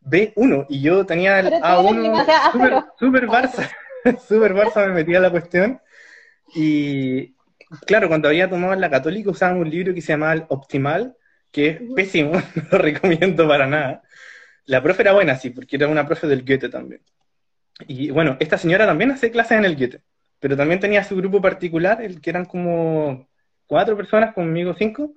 B1, y yo tenía el A1 super Barça. <laughs> súper Barça me metía la cuestión. Y claro, cuando había tomado en la católica usábamos un libro que se llamaba el Optimal, que es pésimo, <laughs> no lo recomiendo para nada. La profe era buena, sí, porque era una profe del Goethe también. Y bueno, esta señora también hace clases en el Goethe, pero también tenía su grupo particular, el que eran como cuatro personas, conmigo cinco,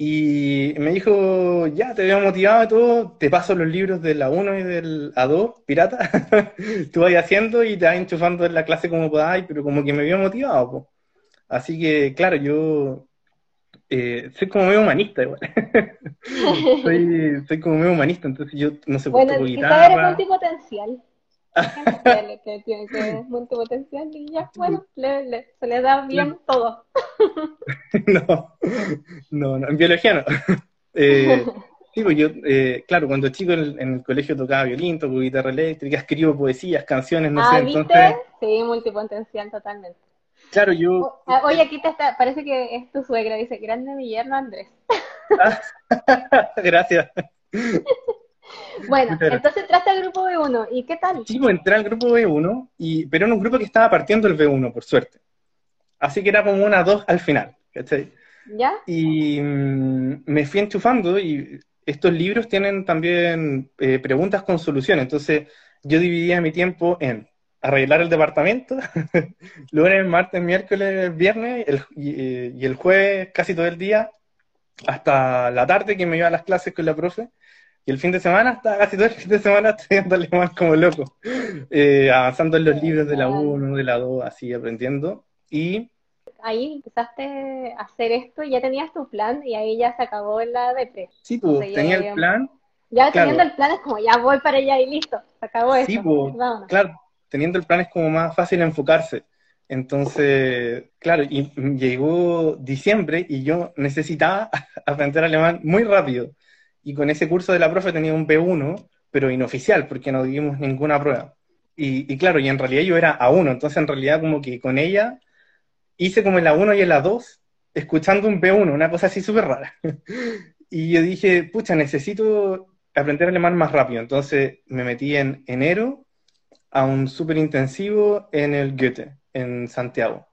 y me dijo, ya, te veo motivado y todo, te paso los libros de la 1 y del A2, pirata, <laughs> tú vas haciendo y te vas enchufando en la clase como podáis, pero como que me vio motivado. Así que, claro, yo eh, soy como medio humanista igual. <laughs> soy, soy como medio humanista, entonces yo no sé, bueno, guitarra. Bueno, multipotencial que tiene que multipotencial y ya, bueno, le, se le da bien todo. <laughs> no, no, no, en biología no. <laughs> Eh, pues yo, eh, claro, cuando chico en el, colegio tocaba violín, toco guitarra eléctrica, escribo poesías, canciones, no ah, sé, ¿viste? entonces... Sí, multipotencial totalmente. Claro, yo... Ah, oye, aquí te está, parece que es tu suegra, dice, grande mi yerno Andrés. <laughs> Gracias. Bueno, entonces entraste al grupo B1, ¿y qué tal? Sí, pues entré al grupo B1, y, pero en un grupo que estaba partiendo el B1, por suerte. Así que era como una 2 al final, ¿cachai? ¿Ya? Y mm, me fui enchufando y estos libros tienen también eh, preguntas con soluciones, entonces yo dividía mi tiempo en arreglar el departamento, <laughs> lunes, martes, miércoles, viernes y, y el jueves casi todo el día, hasta la tarde que me iba a las clases con la profe, y el fin de semana, estaba casi todo el fin de semana <laughs> estudiando alemán como loco, eh, avanzando en los libros de la 1, de la 2, así aprendiendo. Y ahí empezaste a hacer esto y ya tenías tu plan y ahí ya se acabó la depre. Sí, pues tenía el plan. Ya teniendo el plan es como ya voy para allá y listo, se acabó sí, pues, claro, teniendo el plan es como más fácil enfocarse. Entonces, claro, y llegó diciembre y yo necesitaba <laughs> aprender alemán muy rápido y con ese curso de la profe tenía un B1, pero inoficial, porque no dimos ninguna prueba. Y, claro, y en realidad yo era A1, entonces en realidad como que con ella hice como el A1 y el A2, escuchando un B1, una cosa así súper rara. <laughs> y yo dije, pucha, necesito aprender alemán más rápido, entonces me metí en enero a un súper intensivo en el Goethe, en Santiago,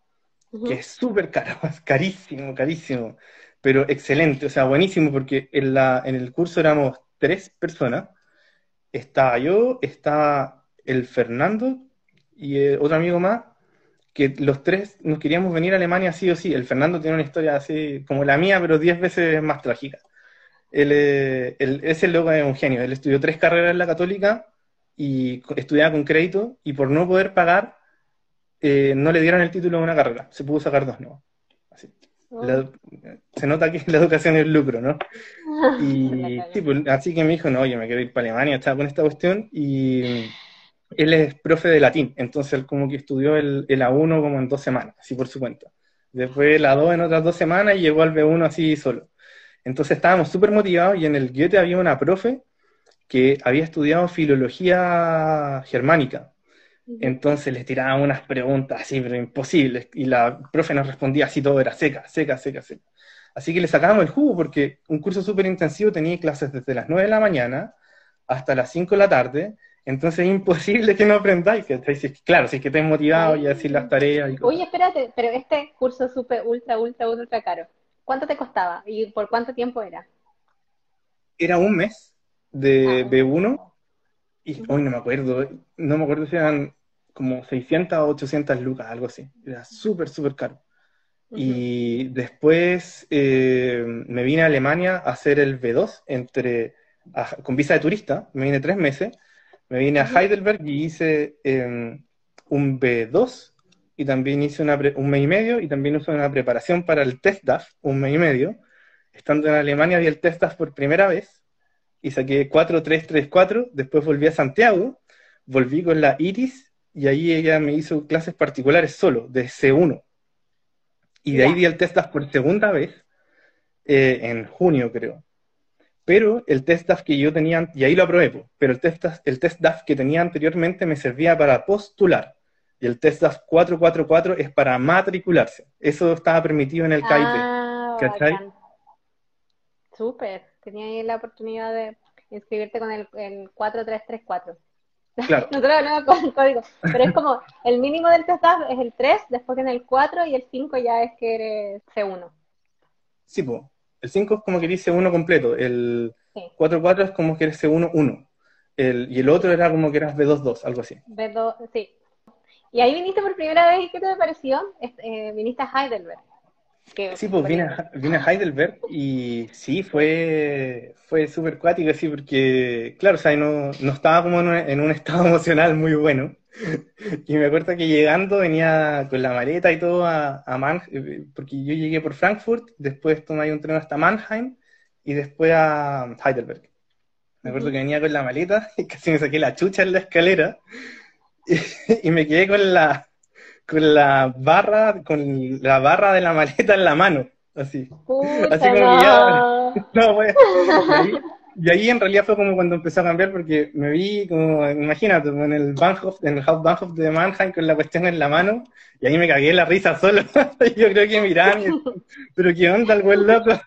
que es súper caro, <laughs> carísimo, carísimo pero excelente, o sea, buenísimo, porque en, la, en el curso éramos tres personas. Estaba yo, estaba el Fernando y eh, otro amigo más, que los tres nos queríamos venir a Alemania sí o sí. El Fernando tiene una historia así como la mía, pero diez veces más trágica. Él, eh, es el loco de un genio. Él estudió tres carreras en la católica y estudiaba con crédito y por no poder pagar eh, no le dieron el título de una carrera. Se pudo sacar dos no se nota que <laughs> la educación es lucro, ¿no? <laughs> Y pues, así que me dijo, no, yo me quiero ir para Alemania, estaba con esta cuestión, y él es profe de latín, entonces él como que estudió el, el A1 como en dos semanas, así por su cuenta. Después el A2 en otras dos semanas y llegó al B1 así solo. Entonces estábamos súper motivados y en el Goethe había una profe que había estudiado filología germánica. Entonces les tiraba unas preguntas así, pero imposibles, y la profe nos respondía así todo, era seca, seca, seca, seca. Así que le sacábamos el jugo porque un curso súper intensivo tenía clases desde las 9 de la mañana hasta las 5 de la tarde, entonces es imposible que no aprendáis. Que, claro, si es que estés motivado y así las tareas. Y Oye, espérate, pero este curso súper, ultra, ultra, ultra caro, ¿cuánto te costaba y por cuánto tiempo era? Era un mes de ah, B1 y hoy no me acuerdo, no me acuerdo si eran como 600 o 800 lucas, algo así. Era súper, súper caro. Y después eh, me vine a Alemania a hacer el B2 entre, con visa de turista, me vine tres meses, me vine a Heidelberg y hice em, un B2 y también hice una un mes y medio y también hice una preparación para el test DAF, un mes y medio. Estando en Alemania vi el test DAF por primera vez y saqué 4-3-3-4, después volví a Santiago, volví con la Iris y ahí ella me hizo clases particulares solo, de C1. Y de ahí di el test DAF por segunda vez, eh, en junio creo. Pero el test DAF que yo tenía, y ahí lo aprobé, pero el test, el test DAF que tenía anteriormente me servía para postular. Y el test DAF 444 es para matricularse. Eso estaba permitido en el ah, ¿Cachai? Súper. Tenía ahí la oportunidad de inscribirte con el, el 4334. Claro. <laughs> Nosotros hablamos con el código, pero es como el mínimo del test es el 3, después en el 4 y el 5 ya es que eres C1. Sí, pues. El 5 es como que eres C1 completo, el 4-4 es como que eres C1 1. El, y el otro era como que eras B2-2, algo así. B2, sí. Y ahí viniste por primera vez, ¿y qué te pareció? Eh, viniste a Heidelberg sí, pues vine a, a, Heidelberg y sí, fue, fue súper cuático, sí, porque, claro, o sea, no, no estaba como en un, <laughs> estado emocional muy bueno. Y me acuerdo que llegando venía con la maleta y todo a, a Mannheim, porque yo llegué por Frankfurt, después tomé un tren hasta Mannheim y después a Heidelberg. Me acuerdo que venía con la maleta <laughs> y casi me saqué la chucha en la escalera <laughs> y me quedé con la, con la barra, con la barra de la maleta en la mano, así. así como ya, no, <laughs> y, ahí, en realidad fue como cuando empezó a cambiar porque me vi como, imagínate, en el Bahnhof, en el Hauptbahnhof de Mannheim con la cuestión en la mano, y ahí me cagué la risa solo. <laughs> Yo creo que miran, pero qué onda el buen loco. <laughs>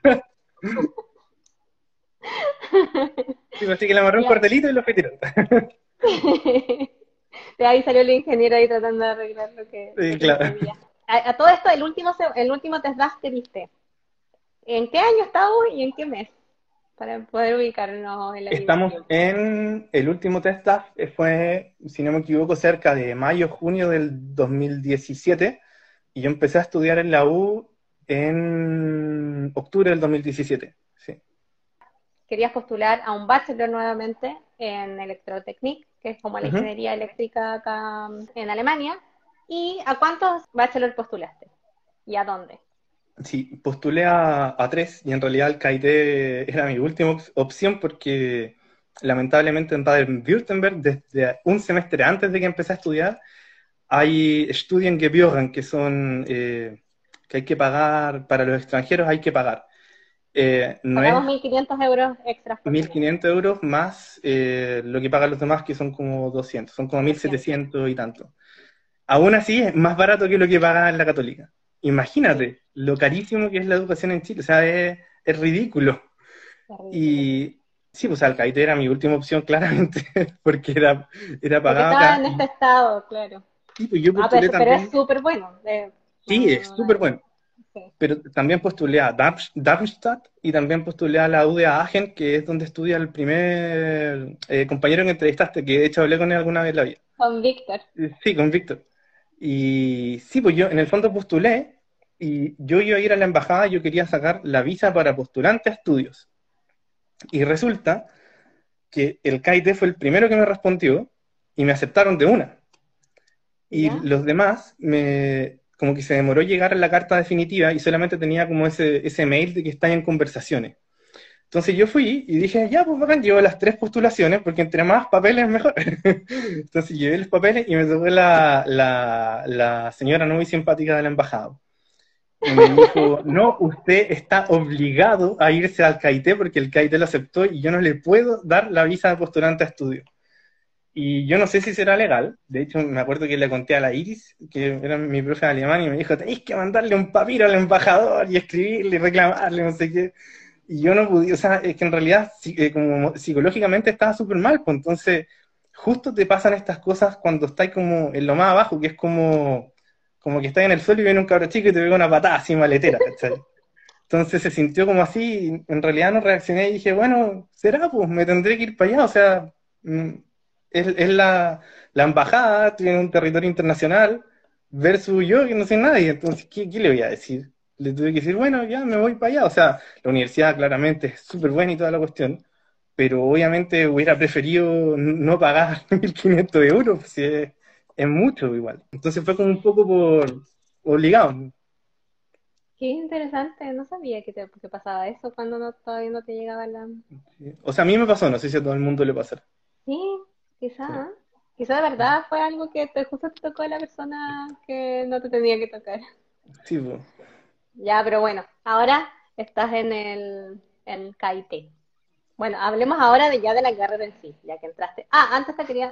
así que le amarré un cuartelito y lo fui tirando. De <laughs> ahí salió el ingeniero ahí tratando de arreglar lo que, sí, claro. a, todo esto, el último, el último test que viste, ¿en qué año estábamos y en qué mes? Para poder ubicarnos en la Estamos en el último test DAF, fue, si no me equivoco, cerca de mayo, junio del 2017, y yo empecé a estudiar en la U en octubre del 2017. Sí. Querías postular a un bachelor nuevamente en electrotecnic que es como la ingeniería eléctrica acá en Alemania. ¿Y a cuántos bachelor postulaste? ¿Y a dónde? Sí, postulé a, tres y en realidad el KIT era mi última opción porque lamentablemente en Baden-Württemberg, desde un semestre antes de que empecé a estudiar, hay Studiengebühren que son eh, que hay que pagar, para los extranjeros hay que pagar. Eh, no 1.500 euros extra. 1.500 euros más eh, lo que pagan los demás, que son como 200, son como 1.700 y tanto. Aún así, es más barato que lo que paga la católica. Imagínate lo carísimo que es la educación en Chile, o sea, es, ridículo. Y sí, pues Alcaite era mi última opción, <laughs> claramente, porque era, era pagado. estaba en este estado, claro. Sí, pues yo ah, pero, es súper bueno. sí, es súper bueno. Pero también postulé a Darmstadt y también postulé a la UDA Aachen, que es donde estudia el primer eh, compañero que entrevistaste, que de hecho hablé con él alguna vez en la vida. Con Víctor. Sí, con Víctor. Y sí, pues yo en el fondo postulé y yo iba a ir a la embajada yo quería sacar la visa para postulante a estudios. Y resulta que el KIT fue el primero que me respondió y me aceptaron de una. Y los demás me, como que se demoró llegar a la carta definitiva y solamente tenía como ese, ese mail de que están en conversaciones. Entonces yo fui y dije, ya, pues bacán, llevo las tres postulaciones, porque entre más papeles mejor. <laughs> Entonces llevé los papeles y me tocó la, la, la, señora no muy simpática de la. Y me dijo, no, usted está obligado a irse al CAIT porque el CAIT lo aceptó y yo no le puedo dar la visa de postulante a estudio. Y yo no sé si será legal. De hecho, me acuerdo que le conté a la Iris, que era mi profe de alemán, y me dijo, tenéis que mandarle un papiro al embajador y escribirle y reclamarle, no sé qué. Y yo no pude, o sea, es que en realidad eh, como psicológicamente estaba súper mal, pues entonces justo te pasan estas cosas cuando estás como en lo más abajo, que es como, como que estás en el suelo y viene un cabro chico y te pega una patada así maletera, ¿cachai? Entonces se sintió como así, en realidad no reaccioné y dije, bueno, será, pues me tendré que ir para allá, o sea, mm, es, la, la, embajada, tiene un territorio internacional, versus yo que no sé nadie, entonces, ¿qué, ¿qué, le voy a decir? Le tuve que decir, bueno, ya me voy para allá, o sea, la universidad claramente es súper buena y toda la cuestión, pero obviamente hubiera preferido no pagar <laughs> 1.500 euros, si es, es, mucho igual. Entonces fue como un poco por obligado. Qué interesante, no sabía que, te, que pasaba eso cuando no, todavía no te llegaba la... O sea, a mí me pasó, no sé si a todo el mundo le pasará. Sí, quizá. Quizá de verdad fue algo que te, justo te tocó a la persona que no te tenía que tocar. Sí, pues. Ya, pero bueno, ahora estás en el en KIT. Bueno, hablemos ahora de ya de la carrera en sí, ya que entraste. Ah, antes te quería,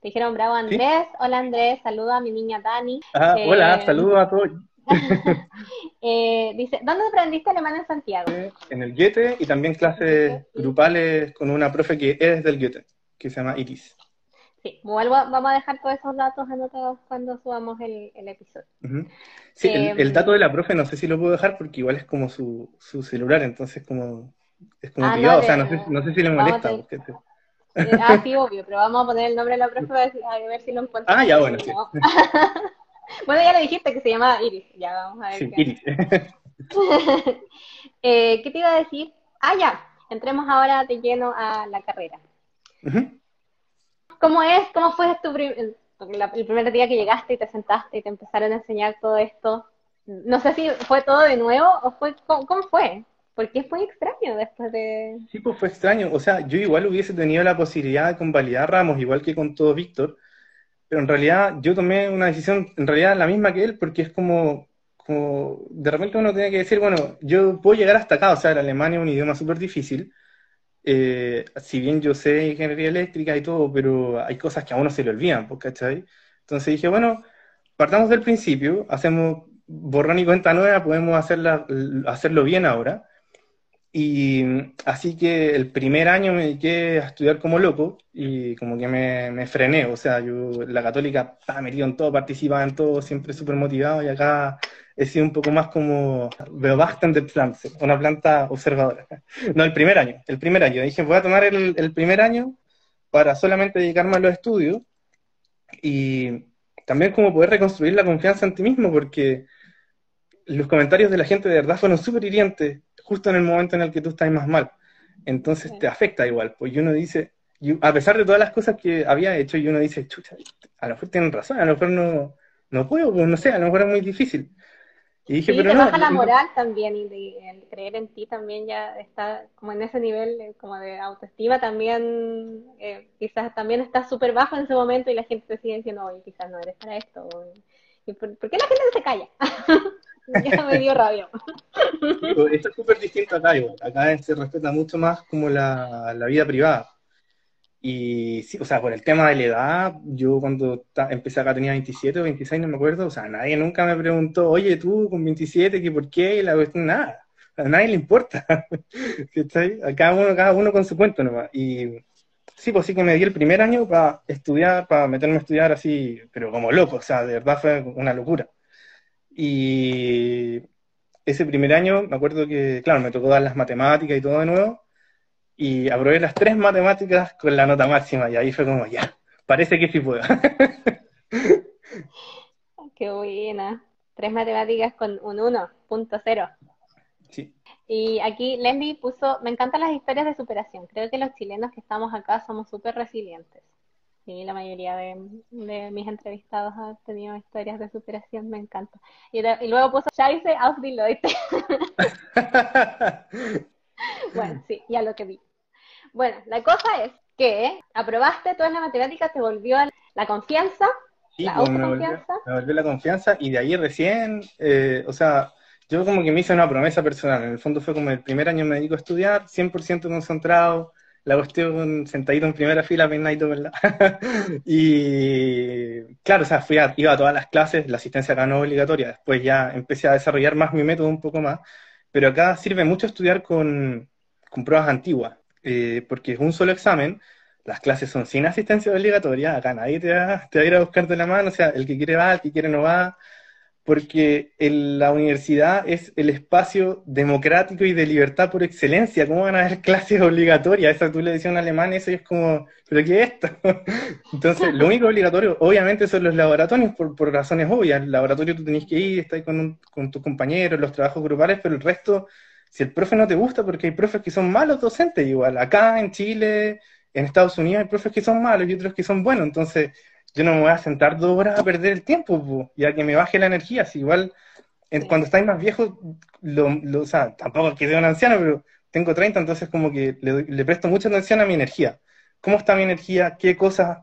te dijeron bravo Andrés. Hola Andrés, saluda a mi niña Dani. Ah, hola, saludos a todos. <laughs> eh, dice, ¿dónde aprendiste alemán en Santiago? En el Goethe y también clases grupales con una profe que es del Goethe, que se llama Iris. Sí, vamos a dejar todos esos datos anotados cuando subamos el, episodio. Sí, el, em, dato de la profe no sé si lo puedo dejar porque igual es como su, su celular, entonces como es como ah, o sea, no sé, no sé si le molesta. ah, sí, obvio, pero vamos a poner el nombre de la profe a ver si lo encuentro. Ah, ya, bueno, sí. <laughs> bueno, ya le dijiste que se llamaba Iris, ya vamos a ver. Sí, Iris. <laughs> eh, ¿Qué te iba a decir? Ah, ya, entremos ahora de lleno a la carrera. ¿Cómo es, cómo fue tu el primer día que llegaste y te sentaste y te empezaron a enseñar todo esto? No sé si fue todo de nuevo o fue, cómo fue? Porque fue extraño después de... Sí, pues fue extraño. O sea, yo igual hubiese tenido la posibilidad de convalidar Ramos, igual que con todo Víctor, pero en realidad yo tomé una decisión, en realidad la misma que él, porque es como, como de repente uno tiene que decir, bueno, yo puedo llegar hasta acá, o sea, el alemán es un idioma súper difícil, eh, si bien yo sé ingeniería eléctrica y todo, pero hay cosas que a uno se le olvidan, pues, ¿cachai? Entonces dije, bueno, partamos del principio, hacemos borrón y cuenta nueva, podemos hacerla, hacerlo bien ahora, y así que el primer año me dediqué a estudiar como loco y como que me, me frené, o sea, yo la católica estaba metido en todo, participaba en todo, siempre súper motivado y acá he sido un poco más como bastante Pflanze, una planta observadora. <laughs> No, el primer año, el primer año. Dije, voy a tomar el, el primer año para solamente dedicarme a los estudios y también como poder reconstruir la confianza en ti mismo, porque los comentarios de la gente de verdad fueron súper hirientes justo en el momento en el que tú estás más mal. Entonces te afecta igual, pues uno dice, a pesar de todas las cosas que había hecho, y uno dice, chucha, a lo mejor tienen razón, a lo mejor no, no puedo, pues no sé, a lo mejor es muy difícil. Y dije, pero te no, baja la moral también y el creer en ti también ya está como en ese nivel eh, como de autoestima también eh, quizás también está súper bajo en ese momento y la gente te sigue diciendo, oye, quizás no eres para esto. ¿Y por, qué la gente se calla? <laughs> ya me dio rabia. Esto es súper distinto acá, acá se respeta mucho más como la, vida privada. Y sí, o sea, por el tema de la edad, yo cuando empecé acá tenía 27 o 26, no me acuerdo, o sea, nadie nunca me preguntó, oye, tú con 27, ¿qué por qué? Y la cuestión, nada, a nadie le importa. <laughs> A cada uno, cada uno con su cuento nomás. Y sí, pues sí que me di el primer año para estudiar, para meterme a estudiar así, pero como loco, o sea, de verdad fue una locura. Y ese primer año, me acuerdo que, claro, me tocó dar las matemáticas y todo de nuevo, y aprobé las tres matemáticas con la nota máxima, y ahí fue como, ya, parece que sí puedo. <laughs> Qué buena. Tres matemáticas con un 1.0. Sí. Y aquí Lendy puso, me encantan las historias de superación. Creo que los chilenos que estamos acá somos súper resilientes. Sí, la mayoría de, mis entrevistados han tenido historias de superación, me encanta. Y, luego puso Scheiße aus die Leute. bueno, sí, ya lo que vi. Bueno, la cosa es que aprobaste toda la matemática, te volvió la confianza, la pues, autoconfianza. Me volvió, la confianza y de ahí recién, eh, o sea, yo como que me hice una promesa personal. En el fondo fue como el primer año me dedico a estudiar, 100% concentrado, la cuestión sentadito en primera fila, peinadito, ¿verdad? <laughs> y claro, o sea, fui a, iba a todas las clases, la asistencia acá no obligatoria. Después ya empecé a desarrollar más mi método un poco más. Pero acá sirve mucho estudiar con, con pruebas antiguas, eh, porque es un solo examen, las clases son sin asistencia obligatoria, acá nadie te va, te va a ir a buscar de la mano, o sea, el que quiere va, el que quiere no va, porque la universidad es el espacio democrático y de libertad por excelencia. ¿Cómo van a haber clases obligatorias? Esa tú le decías a un alemán, eso es como, ¿pero qué es esto? <laughs> Entonces, lo único obligatorio, obviamente, son los laboratorios, por, por razones obvias. El laboratorio tú tenés que ir, estás con, con tus compañeros, los trabajos grupales, pero el resto, si el profe no te gusta, porque hay profes que son malos docentes, igual. Acá en Chile, en Estados Unidos, hay profes que son malos y otros que son buenos. Entonces, yo no me voy a sentar dos horas a perder el tiempo, ya que me baje la energía. Si igual, cuando estáis más viejos, lo, o sea, tampoco que sea un anciano, pero tengo 30, entonces como que le, presto mucha atención a mi energía. ¿Cómo está mi energía? ¿Qué cosas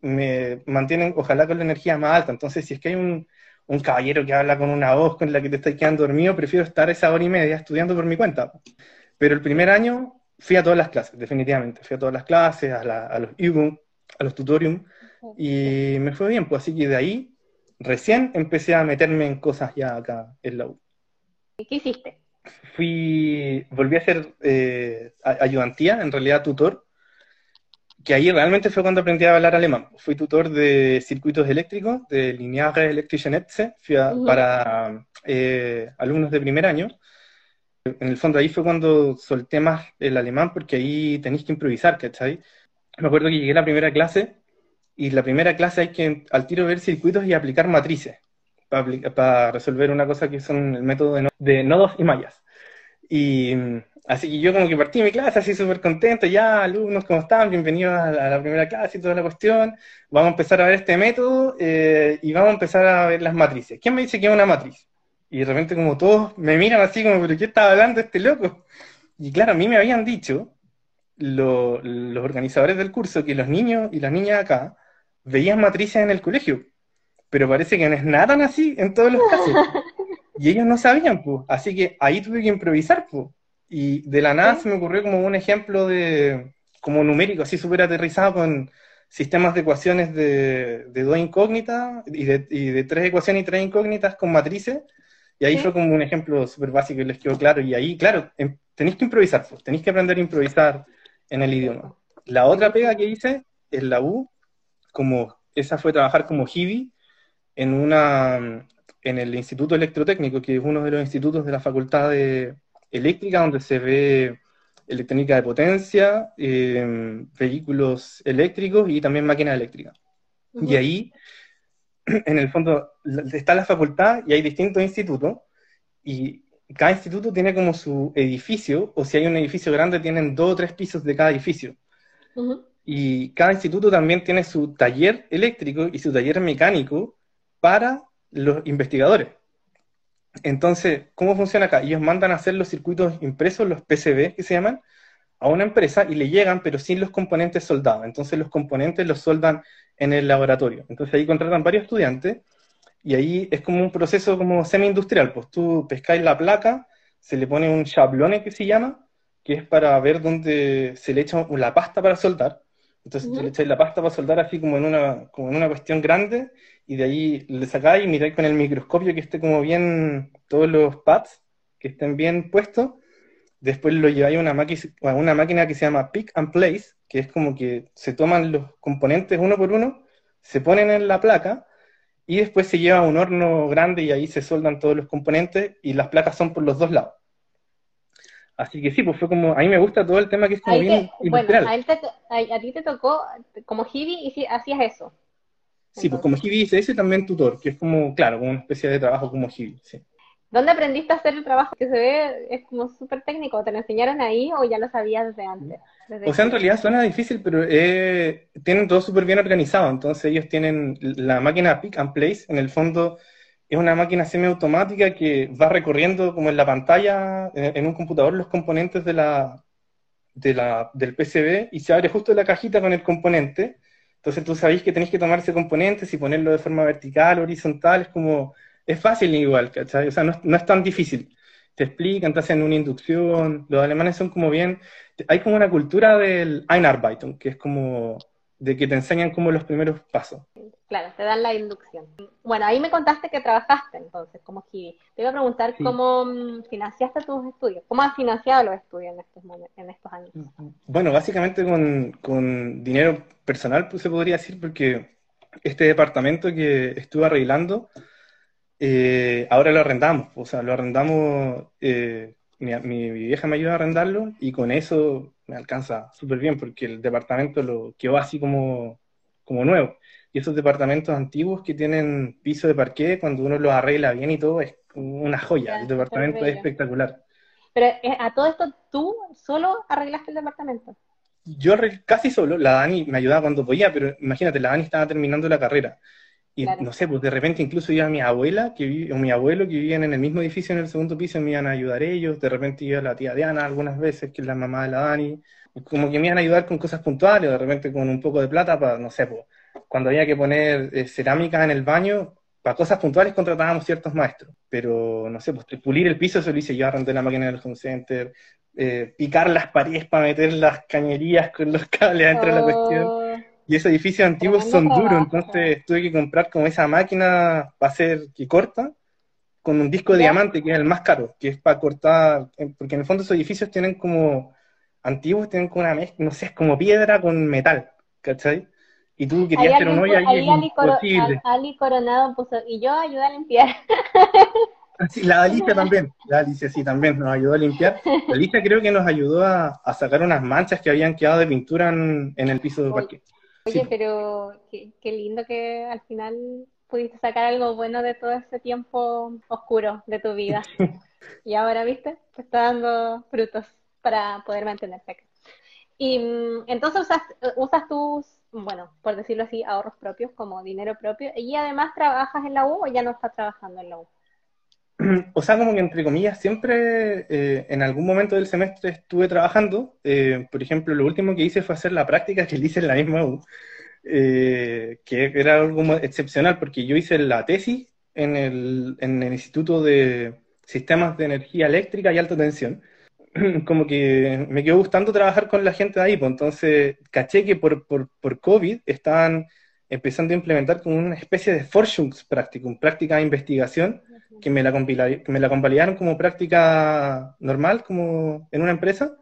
me mantienen, ojalá, con la energía más alta? Entonces, si es que hay un, un caballero que habla con una voz con la que te estás quedando dormido, prefiero estar esa hora y media estudiando por mi cuenta. Pero el primer año fui a todas las clases, definitivamente. Fui a todas las clases, a, a los Übungen, a los tutorium, y me fue bien, pues así que de ahí recién empecé a meterme en cosas ya acá en la U. ¿Y qué hiciste? Fui, volví a ser eh, ayudantía, en realidad tutor, que ahí realmente fue cuando aprendí a hablar alemán. Fui tutor de circuitos eléctricos, de Lineare Elektrische Netze, para eh, alumnos de primer año. En el fondo ahí fue cuando solté más el alemán, porque ahí tenéis que improvisar, ¿cachai? Me acuerdo que llegué a la primera clase y la primera clase hay que al tiro ver circuitos y aplicar matrices para, resolver una cosa que son el método de, nodos y mallas. Y así que yo como que partí mi clase así súper contento, ya alumnos, ¿cómo están? Bienvenidos a la, primera clase y toda la cuestión. Vamos a empezar a ver este método eh, y vamos a empezar a ver las matrices. ¿Quién me dice que es una matriz? Y de repente como todos me miran así como, ¿pero qué estaba hablando este loco? Y claro, a mí me habían dicho los organizadores del curso que los niños y las niñas acá veían matrices en el colegio, pero parece que no es nada así en todos los casos. <laughs> Y ellos no sabían, pues. Así que ahí tuve que improvisar, pues. Y de la nada se me ocurrió como un ejemplo de, como numérico, así súper aterrizado con sistemas de ecuaciones de, de dos incógnitas y de, y de, tres ecuaciones y tres incógnitas con matrices. Y ahí fue como un ejemplo súper básico y les quedó claro. Y ahí, claro, em, tenéis que improvisar, pues. Tenéis que aprender a improvisar en el idioma. La otra pega que hice en la U como, esa fue trabajar como hibi en una, en el Instituto Electrotécnico, que es uno de los institutos de la Facultad de Eléctrica, donde se ve electrónica de potencia, em, vehículos eléctricos y también máquinas eléctricas. Y ahí, <clears throat> en el fondo, está la facultad y hay distintos institutos, y cada instituto tiene como su edificio, o si hay un edificio grande, tienen dos o tres pisos de cada edificio. Y cada instituto también tiene su taller eléctrico y su taller mecánico para los investigadores. Entonces, ¿cómo funciona acá? Ellos mandan a hacer los circuitos impresos, los PCB que se llaman, a una empresa y le llegan, pero sin los componentes soldados. Entonces los componentes los soldan en el laboratorio. Entonces ahí contratan varios estudiantes y ahí es como un proceso como semi-industrial. Pues tú pescáis la placa, se le pone un chablone que se llama, que es para ver dónde se le echa la pasta para soldar. Entonces tú le echáis la pasta para soldar así como en una, como en una cuestión grande y de ahí le sacáis y miráis con el microscopio que esté como bien, todos los pads que estén bien puestos. Después lo lleváis a una, a una máquina que se llama Pick and Place, que es como que se toman los componentes uno por uno, se ponen en la placa y después se lleva a un horno grande y ahí se soldan todos los componentes y las placas son por los dos lados. Así que sí, pues fue como, a mí me gusta todo el tema que es como bien Bueno, a, ti te tocó como hibi y si hacías eso. Sí, pues como hibi hice ese también tutor, que es como, claro, como una especie de trabajo como hibi, sí. ¿Dónde aprendiste a hacer el trabajo que se ve, es como súper técnico? ¿Te lo enseñaron ahí o ya lo sabías desde antes? o sea, en realidad suena difícil, pero eh, tienen todo súper bien organizado. Entonces ellos tienen la máquina Pick and Place, en el fondo es una máquina semiautomática que va recorriendo como en la pantalla, en, un computador, los componentes de la, de la, del PCB y se abre justo la cajita con el componente. Entonces tú sabéis que tenéis que tomar ese componente, si ponerlo de forma vertical, horizontal, es como es fácil igual, ¿cachai? O sea, no, es tan difícil. Te explican, te hacen una inducción, los alemanes son como bien, hay como una cultura del Einarbeitung, que es como de que te enseñan como los primeros pasos. Claro, te dan la inducción. Bueno, ahí me contaste que trabajaste entonces como Kiwi. Te iba a preguntar cómo mm, financiaste tus estudios, cómo has financiado los estudios en estos, en estos años. Bueno, básicamente con, con dinero personal, pues se podría decir, porque este departamento que estuve arreglando, eh, ahora lo arrendamos, o sea, lo arrendamos, eh, mi, vieja me ayuda a arrendarlo y con eso me alcanza súper bien porque el departamento lo quedó así como, como nuevo. Y esos departamentos antiguos que tienen piso de parqué, cuando uno los arregla bien y todo, es una joya. el departamento es espectacular. Pero eh, a todo esto, ¿tú solo arreglaste el departamento? Yo casi solo, la Dani me ayudaba cuando podía, pero imagínate, la Dani estaba terminando la carrera. Y no sé, pues de repente incluso iba mi abuela que o mi abuelo que vivían en el mismo edificio en el segundo piso me iban a ayudar ellos. De repente iba la tía Diana algunas veces, que es la mamá de la Dani. Como que me iban a ayudar con cosas puntuales, de repente con un poco de plata para, no sé, pues, cuando había que poner eh, cerámica en el baño, para cosas puntuales contratábamos ciertos maestros. Pero, no sé, pues pulir el piso, eso lo hice yo, arrendé la máquina del home center, eh, picar las paredes para meter las cañerías con los cables dentro de la cuestión. Y esos edificios antiguos son duros, entonces tuve que comprar como esa máquina para hacer que corta, con un disco de diamante, que es el más caro, que es para cortar, eh, porque en el fondo esos edificios tienen como, antiguos tienen como una mezcla, no sé, es como piedra con metal, ¿cachai? Y tú querías hacer un hoyo ahí, es Ali Coronado puso, y yo ayudé a limpiar. <laughs> Ah, la Alicia también, la Alicia sí también nos ayudó a limpiar. La <laughs> Alicia creo que nos ayudó a, sacar unas manchas que habían quedado de pintura en, el piso del parque. Oye, pero qué, lindo que al final pudiste sacar algo bueno de todo ese tiempo oscuro de tu vida. <laughs> y ahora, ¿viste? Te está dando frutos para poder mantenerte acá. Y mm, entonces usas, usas tus, bueno, por decirlo así, ahorros propios como dinero propio y además trabajas en la U o ya no estás trabajando en la U. <clears throat> O sea, como que entre comillas, siempre eh, en algún momento del semestre estuve trabajando. Eh, por ejemplo, lo último que hice fue hacer la práctica que hice en la misma U, eh, que era algo excepcional porque yo hice la tesis en el, en el Instituto de Sistemas de Energía Eléctrica y Alta Tensión. <clears throat> Como que me quedó gustando trabajar con la gente de ahí, pues entonces caché que por, por, por COVID estaban empezando a implementar como una especie de Forschungspraktikum, práctica de investigación, que me la, que me la convalidaron como práctica normal, como en una empresa,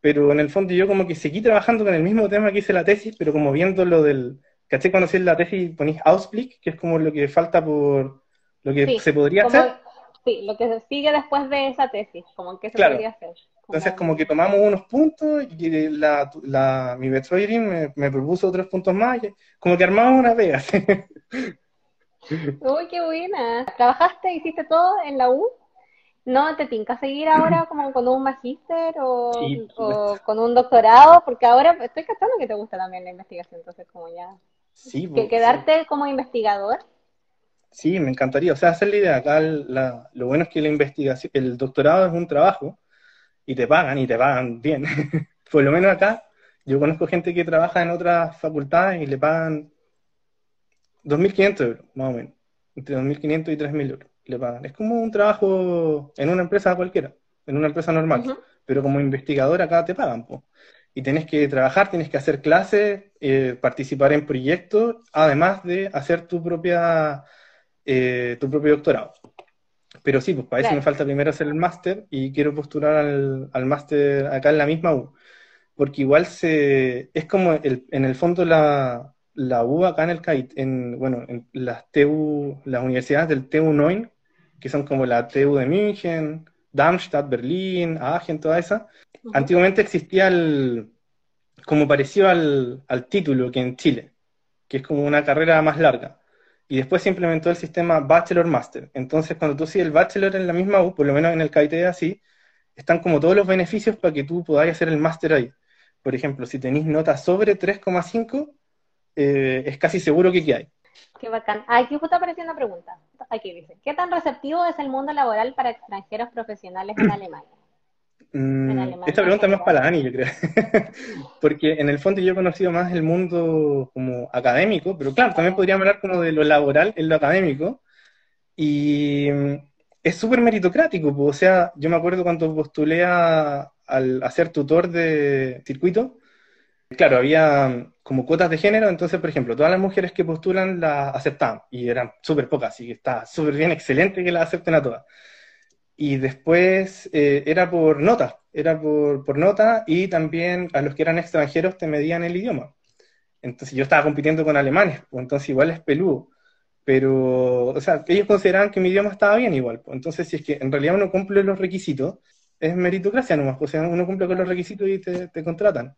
pero en el fondo yo como que seguí trabajando con el mismo tema que hice la tesis, pero como viendo lo del, ¿caché? Cuando la tesis ponís Ausblick, que es como lo que falta por lo que se podría hacer. Sí, lo que sigue después de esa tesis, como qué se podría hacer. Entonces como que tomamos unos puntos y la, la, mi me, me propuso otros puntos más, y como que armamos una vega. <laughs> Uy, qué buena. ¿Trabajaste, hiciste todo en la U? ¿No te tinca seguir ahora <clears throat> como con un magíster o, con un doctorado? Porque ahora estoy captando que te gusta también la investigación, entonces como ya... Sí, que ¿Quedarte como investigador? Sí, me encantaría. O sea, hacer la idea. Acá lo bueno es que la investigación, el doctorado es un trabajo y te pagan y te pagan bien. <laughs> Por lo menos acá, yo conozco gente que trabaja en otras facultades y le pagan 2.500 euros, más o menos. Entre 2.500 y 3.000 euros le pagan. Es como un trabajo en una empresa cualquiera, en una empresa normal. Pero como investigador acá te pagan, Y tienes que trabajar, tienes que hacer clases, eh, participar en proyectos, además de hacer tu propia eh, tu propio doctorado. Pero sí, pues para eso me falta primero hacer el máster y quiero postular al, al máster acá en la misma U. Porque igual se, es como el, en el fondo la, la U acá en el CAIT, en, bueno, en las TU, las universidades del TU 9, que son como la TU de München, Darmstadt, Berlín, Aachen, toda esa, antiguamente existía el, como pareció al, al título que en Chile, que es como una carrera más larga. Y después se implementó el sistema Bachelor-Master. Entonces, cuando tú sigues el Bachelor en la misma U, por lo menos en el KIT así, están como todos los beneficios para que tú podáis hacer el máster ahí. Por ejemplo, si tenéis notas sobre 3,5, eh, es casi seguro que, hay. Qué bacán. Aquí justo apareció una pregunta. Aquí dice, ¿qué tan receptivo es el mundo laboral para extranjeros profesionales en <clears throat> Alemania? Mm, esta pregunta es más para Ani, yo creo. <laughs> Porque en el fondo yo he conocido más el mundo como académico, pero claro, también podríamos hablar como de lo laboral en lo académico. Y mm, es súper meritocrático, o sea, yo me acuerdo cuando postulé a, al, a ser tutor de circuito, claro, había como cuotas de género, entonces, por ejemplo, todas las mujeres que postulan las aceptaban, y eran súper pocas, así que está súper bien, excelente que las acepten a todas. Y después eh, era por nota, era por, por nota, y también a los que eran extranjeros te medían el idioma. Entonces yo estaba compitiendo con alemanes, pues entonces igual es peludo. Pero, o sea, ellos consideraban que mi idioma estaba bien igual. Pues. Entonces, si es que en realidad uno cumple los requisitos, es meritocracia nomás. Pues, o sea, uno cumple con los requisitos y te, contratan.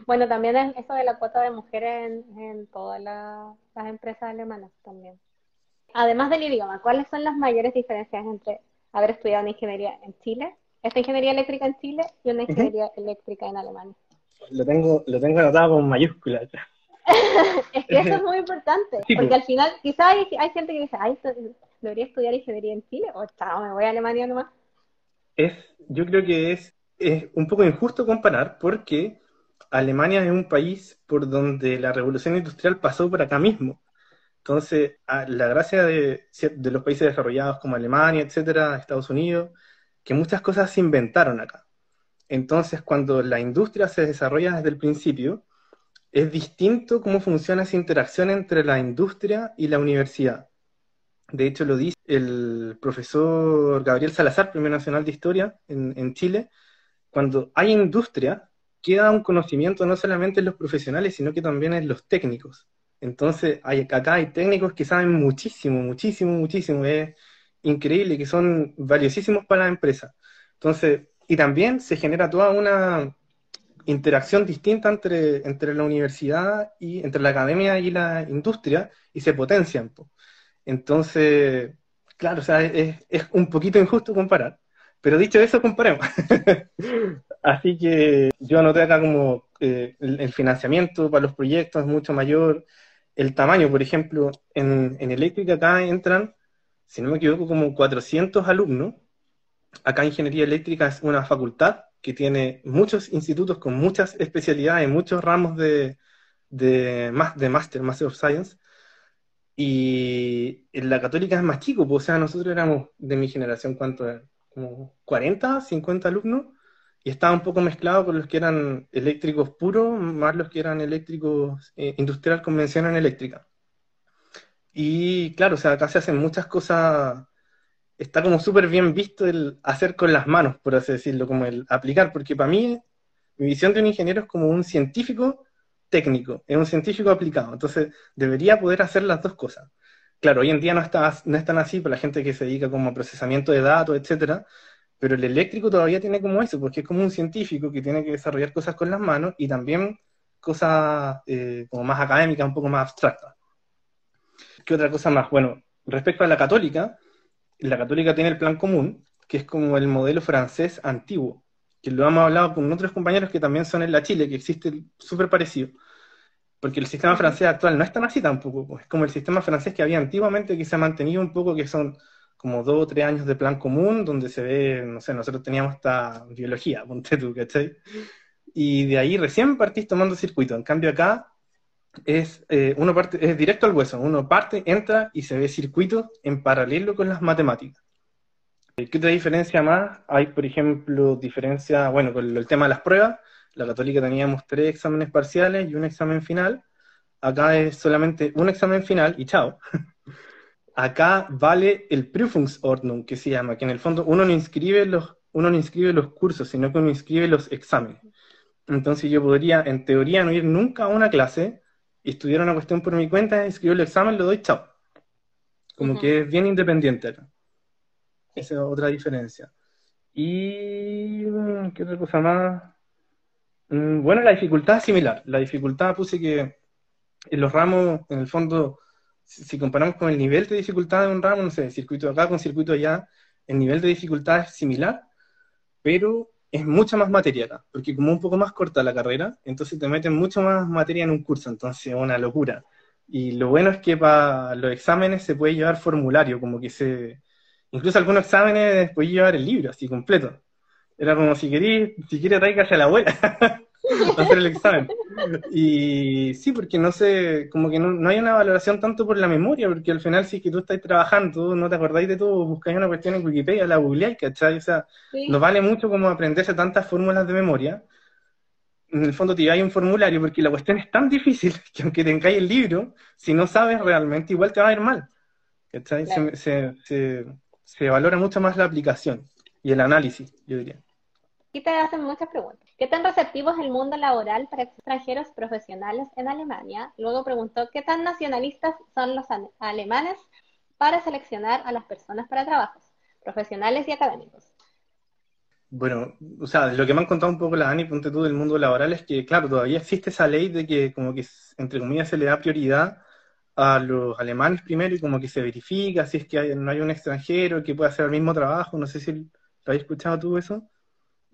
Sí. Bueno, también es eso de la cuota de mujeres en, todas las empresas alemanas también. Además del idioma, ¿cuáles son las mayores diferencias entre haber estudiado una ingeniería en Chile, esta ingeniería eléctrica en Chile y una ingeniería eléctrica en Alemania? Lo tengo, lo tengo anotado con mayúsculas. <laughs> es que eso es muy importante, porque pues. al final quizás hay, hay, gente que dice, ay, debería estudiar ingeniería en Chile, o chao, me voy a Alemania nomás. Es, yo creo que es, es un poco injusto comparar, porque Alemania es un país por donde la revolución industrial pasó por acá mismo. Entonces, la gracia de, los países desarrollados como Alemania, etcétera, Estados Unidos, que muchas cosas se inventaron acá. Entonces, cuando la industria se desarrolla desde el principio, es distinto cómo funciona esa interacción entre la industria y la universidad. De hecho, lo dice el profesor Gabriel Salazar, Premio Nacional de Historia en, Chile, cuando hay industria, queda un conocimiento no solamente en los profesionales, sino que también en los técnicos. Entonces, hay, acá hay técnicos que saben muchísimo, muchísimo, muchísimo. Es increíble, que son valiosísimos para la empresa. Entonces, y también se genera toda una interacción distinta entre, entre la universidad y entre la academia y la industria y se potencian. Entonces, claro, o sea, es, es, un poquito injusto comparar. Pero dicho eso, comparemos. <laughs> Así que yo anoté acá como eh, el, financiamiento para los proyectos es mucho mayor. El tamaño, por ejemplo, en, en eléctrica acá entran, si no me equivoco, como 400 alumnos. Acá Ingeniería Eléctrica es una facultad que tiene muchos institutos con muchas especialidades, muchos ramos de, de, de Master, Master of Science. Y en la católica es más chico, pues, o sea, nosotros éramos de mi generación, ¿cuánto? Como 40, 50 alumnos, y estaba un poco mezclado con los que eran eléctricos puros, más los que eran eléctricos eh, industrial convención en eléctrica. Y claro, o sea, acá se hacen muchas cosas está como súper bien visto el hacer con las manos, por así decirlo, como el aplicar, porque para mí mi visión de un ingeniero es como un científico técnico, es un científico aplicado, entonces debería poder hacer las dos cosas. Claro, hoy en día no, está, así para la gente que se dedica como a procesamiento de datos, etcétera, pero el eléctrico todavía tiene como eso, porque es como un científico que tiene que desarrollar cosas con las manos y también cosas eh, como más académicas, un poco más abstractas. ¿Qué otra cosa más? Bueno, respecto a la católica, la católica tiene el plan común, que es como el modelo francés antiguo, que lo hemos hablado con otros compañeros que también son en la Chile, que existe súper parecido. Porque el sistema francés actual no es tan así tampoco, pues, es como el sistema francés que había antiguamente, que se ha mantenido un poco, que son como dos o tres años de plan común, donde se ve, no sé, nosotros teníamos esta biología, <laughs> ponte tú, ¿cachai? Y de ahí recién partís tomando circuito. En cambio acá es, eh, uno parte, es directo al hueso, uno parte, entra y se ve circuito en paralelo con las matemáticas. Eh, ¿Qué otra diferencia más? Hay, por ejemplo, diferencia, bueno, con el tema de las pruebas, la católica teníamos tres exámenes parciales y un examen final, acá es solamente un examen final y chao. <laughs> acá vale el Prüfungsordnung, que se llama, que en el fondo uno no inscribe los, uno no inscribe los cursos, sino que uno inscribe los exámenes. Entonces yo podría, en teoría, no ir nunca a una clase, estudiar una cuestión por mi cuenta, escribo el examen, lo doy, chao. Como que es bien independiente Esa es otra diferencia. Y, mm, ¿qué otra cosa más? Mm, bueno, la dificultad es similar. La dificultad puse que en los ramos, en el fondo, si comparamos con el nivel de dificultad de un ramo, no sé, circuito acá con circuito allá, el nivel de dificultad es similar, pero es mucha más materia porque como un poco más corta la carrera, entonces te meten mucho más materia en un curso, entonces es una locura. Y lo bueno es que para los exámenes se puede llevar formulario, como que se... Incluso algunos exámenes puedes llevar el libro, así completo. Era como si querís, si quieres tráigase a la abuela. <laughs> <laughs> hacer el examen. Y sí, porque no sé, como que no, hay una valoración tanto por la memoria, porque al final si que tú estás trabajando, no te acordáis de todo, buscáis una cuestión en Wikipedia, la googleáis, ¿cachai? O sea, no vale mucho como aprenderse tantas fórmulas de memoria. En el fondo te hay un formulario, porque la cuestión es tan difícil <laughs> que aunque tengáis el libro, si no sabes realmente, igual te va a ir mal. ¿Cachai? Se, se, se valora mucho más la aplicación y el análisis, yo diría. Y te hacen muchas preguntas. ¿Qué tan receptivo es el mundo laboral para extranjeros profesionales en Alemania? Luego preguntó, ¿qué tan nacionalistas son los alemanes para seleccionar a las personas para trabajos profesionales y académicos? Bueno, o sea, lo que me han contado un poco la Dani, ponte tú del mundo laboral, es que, claro, todavía existe esa ley de que, como que, entre comillas, se le da prioridad a los alemanes primero y como que se verifica si es que no hay un extranjero que pueda hacer el mismo trabajo. No sé si lo habéis escuchado tú eso.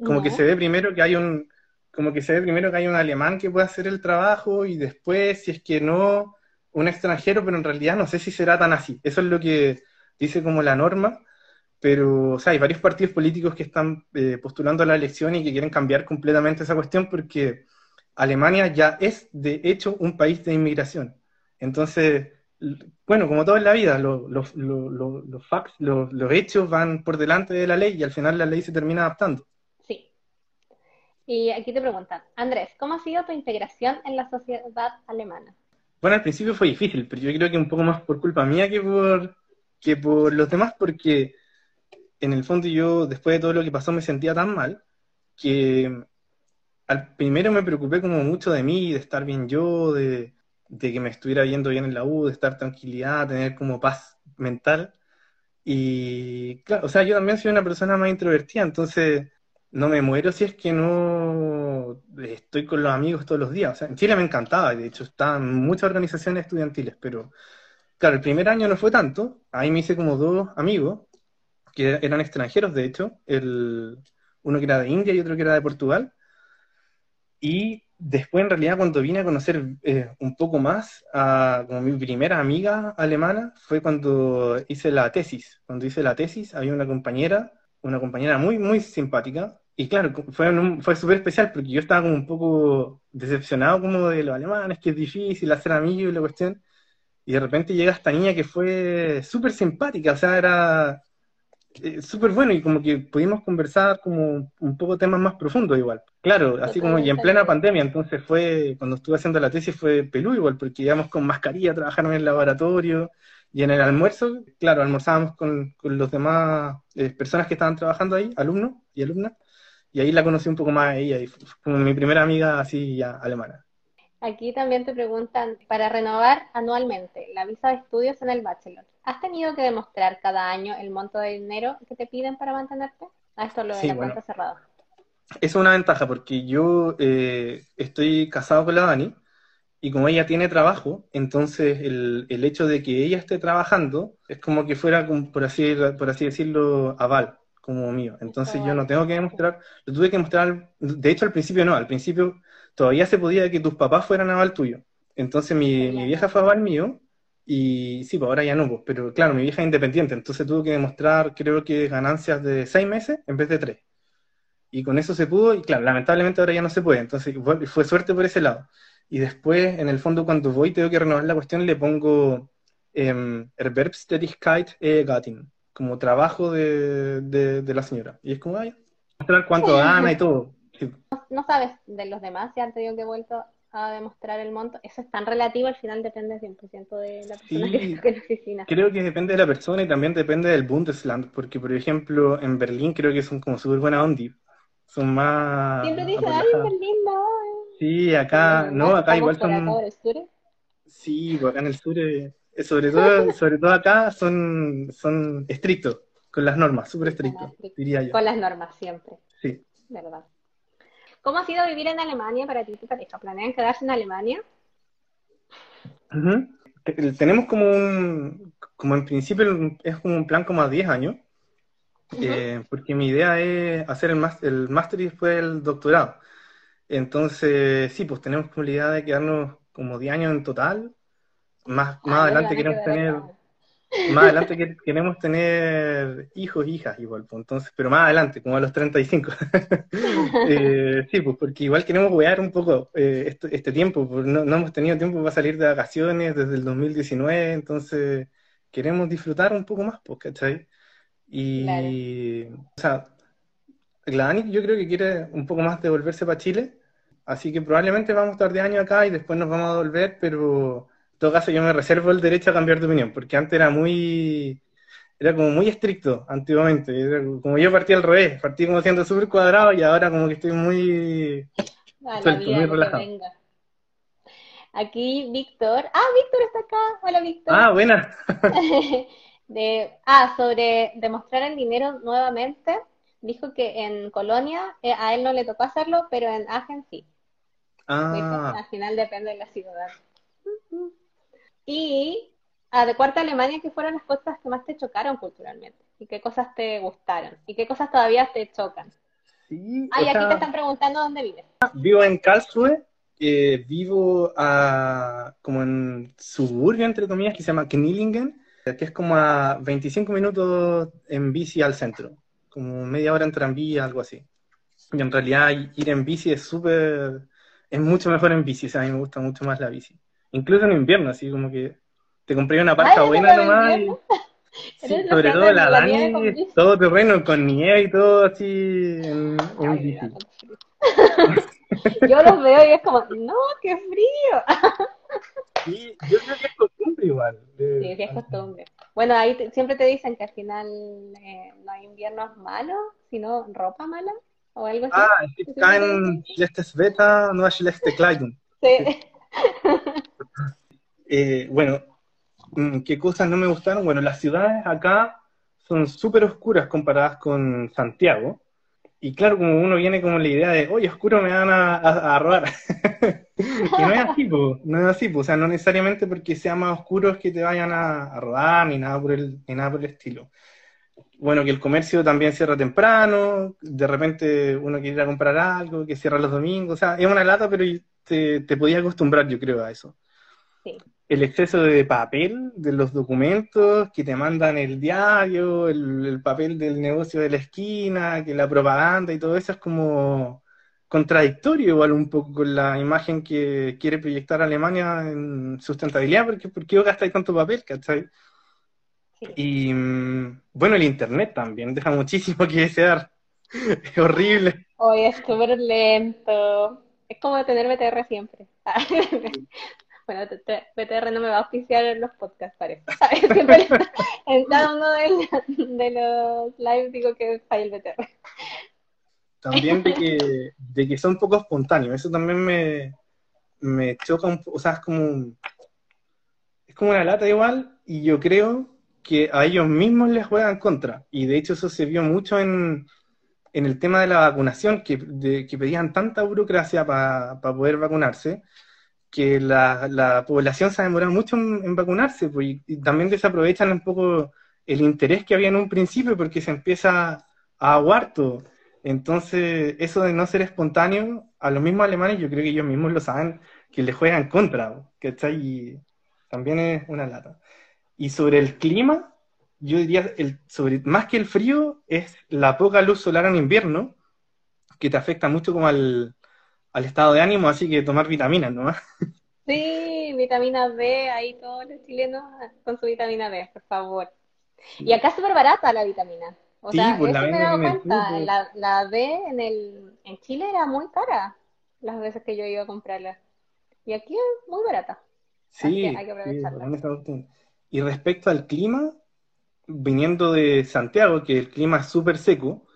Como que se ve primero que hay un, como que se ve primero que hay un alemán que puede hacer el trabajo y después, si es que no, un extranjero, pero en realidad no sé si será tan así. Eso es lo que dice como la norma, pero o sea, hay varios partidos políticos que están eh, postulando a la elección y que quieren cambiar completamente esa cuestión porque Alemania ya es de hecho un país de inmigración. Entonces, bueno, como todo en la vida, los, los, los, facts, los, hechos van por delante de la ley y al final la ley se termina adaptando. Y aquí te preguntan, Andrés, ¿cómo ha sido tu integración en la sociedad alemana? Bueno, al principio fue difícil, pero yo creo que un poco más por culpa mía que por, que por los demás, porque en el fondo yo, después de todo lo que pasó, me sentía tan mal que al primero me preocupé como mucho de mí, de estar bien yo, de, de que me estuviera yendo bien en la U, de estar tranquilidad, tener como paz mental. Y claro, o sea, yo también soy una persona más introvertida, entonces no me muero si es que no estoy con los amigos todos los días. O sea, en Chile me encantaba, de hecho, estaban muchas organizaciones estudiantiles, pero claro, el primer año no fue tanto. Ahí me hice como dos amigos, que eran extranjeros, de hecho, el, uno que era de India y otro que era de Portugal. Y después, en realidad, cuando vine a conocer eh, un poco más a como mi primera amiga alemana, fue cuando hice la tesis. Cuando hice la tesis, había una compañera, una compañera muy, muy simpática. Y claro, fue, fue súper especial porque yo estaba como un poco decepcionado como de los alemanes, que es difícil hacer amigos y la cuestión. Y de repente llega esta niña que fue súper simpática, o sea, era eh, súper bueno y como que pudimos conversar como un poco temas más profundos igual. Claro, así como y en plena pandemia, entonces fue, cuando estuve haciendo la tesis fue pelú igual, porque íbamos con mascarilla, trabajaron en el laboratorio y en el almuerzo, claro, almorzábamos con, con los demás eh, personas que estaban trabajando ahí, alumnos y alumnas, y ahí la conocí un poco más a ella y fue como mi primera amiga así ya alemana. Aquí también te preguntan, para renovar anualmente la visa de estudios en el bachelor, ¿has tenido que demostrar cada año el monto de dinero que te piden para mantenerte? A esto lo de la cuenta cerrada. Es una ventaja porque yo eh, estoy casado con la Dani y como ella tiene trabajo, entonces el, el, hecho de que ella esté trabajando es como que fuera, por así, por así decirlo, aval, como mío. Entonces yo no tengo que demostrar, lo tuve que mostrar, de hecho al principio no, al principio todavía se podía que tus papás fueran aval tuyo. Entonces mi, mi vieja fue aval mío y sí, pues ahora ya no, pues, pero claro, mi vieja es independiente, entonces tuvo que demostrar creo que ganancias de seis meses en vez de tres. Y con eso se pudo, y claro, lamentablemente ahora ya no se puede, entonces fue, suerte por ese lado. Y después, en el fondo, cuando voy, tengo que renovar la cuestión, le pongo eh, Erwerbstätigkeit e Gattin, como trabajo de, de, la señora. Y es como, vaya, mostrar cuánto gana y todo no sabes de los demás si han tenido que vuelto a demostrar el monto. Eso es tan relativo, al final depende 100% de la persona que está en la oficina. Creo que depende de la persona y también depende del Bundesland, porque por ejemplo en Berlín creo que son como súper buena onda. Son más... Siempre dicen, ay, en Berlín no. Sí, acá, no, acá igual son... Sí, pues acá en el sur, eh, sobre todo, <laughs> sobre todo acá son, son estrictos con las normas, súper estrictos, diría yo. Con las normas, siempre. Sí. Verdad. ¿Cómo ha sido vivir en Alemania para ti y tu pareja? ¿Planean quedarse en Alemania? Tenemos como un, como en principio es como un plan como a 10 años, eh, porque mi idea es hacer el máster, y después el doctorado. Entonces, sí, pues tenemos como la idea de quedarnos como 10 años en total. Más, más ah, adelante queremos tener... más adelante <laughs> queremos tener hijos, hijas igual, pues, entonces, pero más adelante, como a los 35. <laughs> eh, sí, pues porque igual queremos jugar un poco eh, este, este, tiempo, pues, no, no, hemos tenido tiempo para salir de vacaciones desde el 2019, entonces queremos disfrutar un poco más, pues, ¿cachai? Y, o sea, la Dani yo creo que quiere un poco más de volverse para Chile, así que probablemente vamos a estar de año acá y después nos vamos a volver, pero en todo caso yo me reservo el derecho a cambiar de opinión, porque antes era muy, era como muy estricto antiguamente, como yo partí al revés, partí como siendo súper cuadrado y ahora como que estoy muy suelto, muy relajado. Aquí Víctor, ah, Víctor está acá, hola Víctor. Ah, buena. <laughs> de, ah, sobre demostrar el dinero nuevamente, dijo que en Colonia eh, a él no le tocó hacerlo, pero en Agen sí. Ah. Al final depende de la ciudad. Y a de cuarta Alemania, ¿qué fueron las cosas que más te chocaron culturalmente? ¿Y qué cosas te gustaron? ¿Y qué cosas todavía te chocan? Sí, ah, aquí te están preguntando dónde vives. Vivo en Karlsruhe, eh, vivo a, como en suburbio, entre comillas, que se llama Knillingen, que es como a 25 minutos en bici al centro, como media hora en tranvía, algo así. Y en realidad ir en bici es súper, es mucho mejor en bici, o sea, a mí me gusta mucho más la bici incluso en invierno, así como que te compré una parca buena nomás. Y, <laughs> sobre todo la Dani, todo terreno con nieve y todo así en, bici. <laughs> Yo los veo y es como, no, qué frío. <laughs> Sí, yo creo que es costumbre igual. sí, sí, es costumbre. Bueno, ahí siempre te dicen que al final eh, no hay inviernos malos, sino ropa mala o algo así. Ah, es que está en schlechtes Wetter, no schlechte Kleidung. Sí. <laughs> Eh, bueno, mm, ¿qué cosas no me gustaron? Bueno, las ciudades acá son súper oscuras comparadas con Santiago. Y claro, como uno viene con la idea de, oye, oscuro me van a, robar. <laughs> y no es así, no es así, o sea, no necesariamente porque sea más oscuro es que te vayan a, robar ni nada, por el, ni nada por el estilo. Bueno, que el comercio también cierra temprano, de repente uno quiere ir a comprar algo, que cierra los domingos, o sea, es una lata, pero te, te podías acostumbrar, yo creo, a eso. Sí el exceso de papel de los documentos que te mandan el diario, el, papel del negocio de la esquina, que la propaganda y todo eso es como contradictorio igual un poco con la imagen que quiere proyectar Alemania en sustentabilidad, porque ¿por qué gastáis tanto papel? ¿cachai? Y bueno, el internet también deja muchísimo que desear. <laughs> es horrible. Hoy es súper lento. Es como tener BTR siempre. <laughs> Bueno, BTR no me va a oficiar en los podcasts, parece. <laughs> En cada uno de, los lives digo que falla el BTR. También de que, de que son poco espontáneos, eso también me, me choca un poco, o sea, es como, es como una lata igual, y yo creo que a ellos mismos les juegan contra, y de hecho eso se vio mucho en, en el tema de la vacunación, que, que pedían tanta burocracia para poder vacunarse, que la, población se ha demorado mucho en, vacunarse, pues, y, también desaprovechan un poco el interés que había en un principio porque se empieza a aguar todo. Entonces, eso de no ser espontáneo, a los mismos alemanes, yo creo que ellos mismos lo saben, que le juegan contra, ¿cachai? Y también es una lata. Y sobre el clima, yo diría, el, sobre, más que el frío, es la poca luz solar en invierno, que te afecta mucho como al, al estado de ánimo, así que tomar vitaminas, ¿no? <laughs> Sí, vitamina B, ahí todos los chilenos con su vitamina B, por favor. Y acá es súper barata la vitamina. O sea, pues, eso me he dado cuenta. La, la, B en, el, en Chile era muy cara las veces que yo iba a comprarla. Y aquí es muy barata. Sí, hay que aprovecharla. y respecto al clima, viniendo de Santiago, que el clima es súper seco,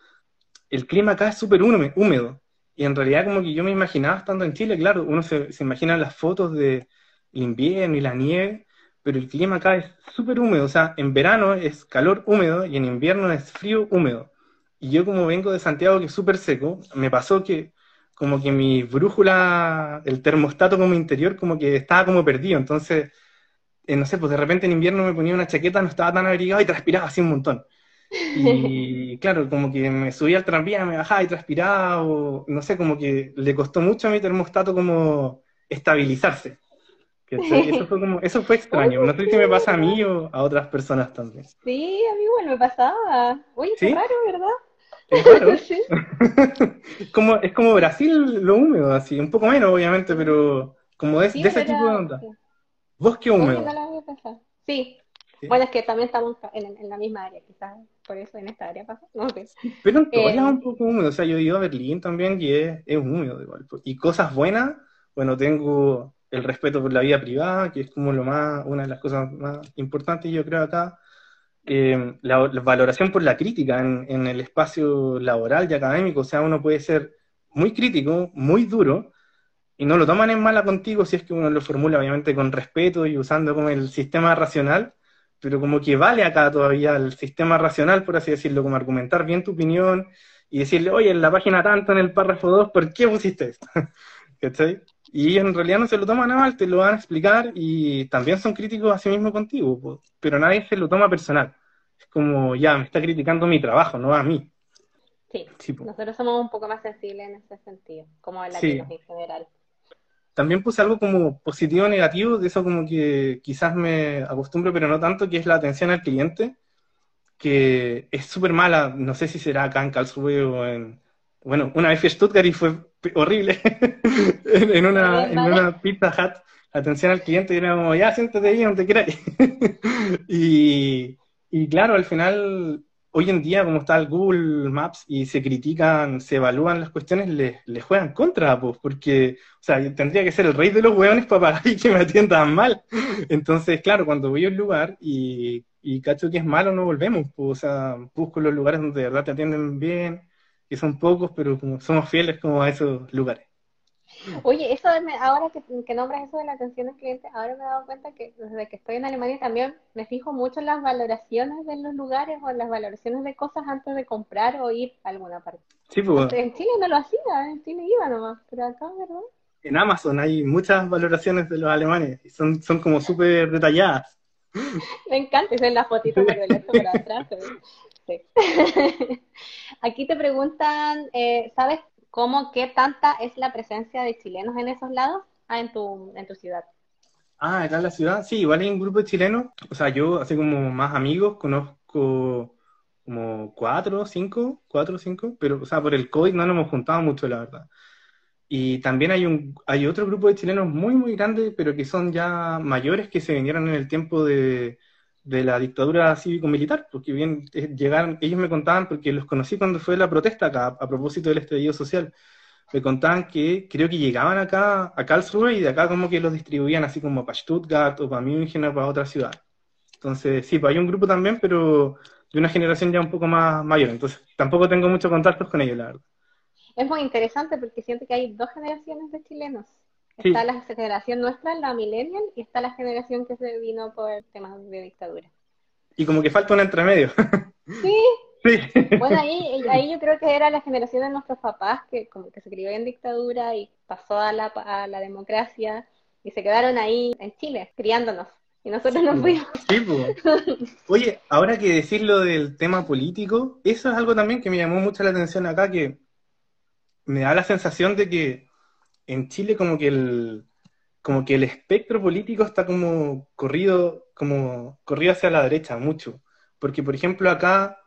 el clima acá es súper húmedo. Y en realidad como que yo me imaginaba estando en Chile, claro, uno se, se imagina las fotos del invierno y la nieve, pero el clima acá es súper húmedo, o sea, en verano es calor húmedo y en invierno es frío húmedo. Y yo como vengo de Santiago, que es súper seco, me pasó que como que mi brújula, el termostato como interior, como que estaba como perdido. Entonces, eh, no sé, pues de repente en invierno me ponía una chaqueta, no estaba tan abrigado y transpiraba así un montón. Y claro, como que me subía al tranvía, me bajaba y transpiraba, o no sé, como que le costó mucho a mi termostato como estabilizarse. Eso fue, como, eso fue extraño. No sé si me pasa a mí o a otras personas también. Sí, a mí igual me pasaba. Uy, qué raro, ¿verdad? Es raro. sí. <laughs> como, es como Brasil lo húmedo, así, un poco menos obviamente, pero como de, de ese tipo de onda. Bosque húmedo. Sí. Bueno, es que también estamos en, la misma área, quizás por eso en esta área pasa, <laughs> no sé. Pero en todos eh, un poco húmedo, o sea, yo he ido a Berlín también y es, es húmedo igual. Y cosas buenas, bueno, tengo el respeto por la vida privada, que es como lo más, una de las cosas más importantes, yo creo, acá. Eh, la, valoración por la crítica en, el espacio laboral y académico, o sea, uno puede ser muy crítico, muy duro, y no lo toman en mala contigo si es que uno lo formula obviamente con respeto y usando como el sistema racional, pero como que vale acá todavía el sistema racional, por así decirlo, como argumentar bien tu opinión y decirle, oye, en la página tanto, en el párrafo 2, ¿por qué pusiste esto? <laughs> ¿Cachai? Y en realidad no se lo toman a mal, te lo van a explicar y también son críticos a sí mismo contigo, pero nadie se lo toma personal. Es como, ya, me está criticando mi trabajo, no a mí. Sí, nosotros somos un poco más sensibles en ese sentido, como en la en general. También puse algo como positivo o negativo, de eso como que quizás me acostumbro, pero no tanto, que es la atención al cliente, que es súper mala, no sé si será acá en Karlsruhe o en, bueno, una vez fui a Stuttgart y fue horrible <laughs> en, una, en una Pizza Hut. Atención al cliente y era como, ya, siéntate ahí donde quieras. <laughs> y, y claro, al final, hoy en día, como está el Google Maps y se critican, se evalúan las cuestiones, le, juegan contra, pues, porque, o sea, tendría que ser el rey de los hueones para pagar y que me atiendan mal. Entonces, claro, cuando voy a un lugar y, y cacho que es malo, no volvemos, pues, o sea, busco los lugares donde de verdad te atienden bien que son pocos, pero como somos fieles como a esos lugares. Oye, eso ahora que, que, nombras eso de la atención al cliente, ahora me he dado cuenta que desde que estoy en Alemania también me fijo mucho en las valoraciones de los lugares o en las valoraciones de cosas antes de comprar o ir a alguna parte. Sí, pues. En Chile no lo hacía, en Chile iba nomás, pero acá, ¿verdad? En Amazon hay muchas valoraciones de los alemanes y son, son como súper detalladas. Me encanta, es la fotito por el por atrás. <laughs> Aquí te preguntan, eh, ¿sabes cómo, qué tanta es la presencia de chilenos en esos lados? Ah, en tu, en tu ciudad. Ah, acá en la ciudad, sí, igual hay un grupo de chilenos. O sea, yo, así como más amigos, conozco como cuatro, cinco, cuatro cinco, pero, o sea, por el COVID no nos hemos juntado mucho, la verdad. Y también hay, un, hay otro grupo de chilenos muy, muy grande, pero que son ya mayores que se vinieron en el tiempo de, de la dictadura cívico-militar, porque bien eh, llegaron, ellos me contaban, porque los conocí cuando fue la protesta acá, a propósito del estallido social, me contaban que creo que llegaban acá a Karlsruhe y de acá como que los distribuían así como para Stuttgart o para München o para otra ciudad. Entonces, sí, pues hay un grupo también, pero de una generación ya un poco más mayor, entonces tampoco tengo muchos contactos con ellos, la verdad. Es muy interesante porque siento que hay dos generaciones de chilenos. Está la generación nuestra, la millennial, y está la generación que se vino por temas de dictadura. Y como que falta un entremedio. Sí. <laughs> sí. Bueno, ahí, ahí yo creo que era la generación de nuestros papás que como que se crió en dictadura y pasó a la, a la democracia y se quedaron ahí en Chile, criándonos. Y nosotros nos fuimos. Sí, Oye, ahora que decir lo del tema político, eso es algo también que me llamó mucho la atención acá, que me da la sensación de que en Chile como que el como que el espectro político está como corrido como corrido hacia la derecha mucho, porque por ejemplo acá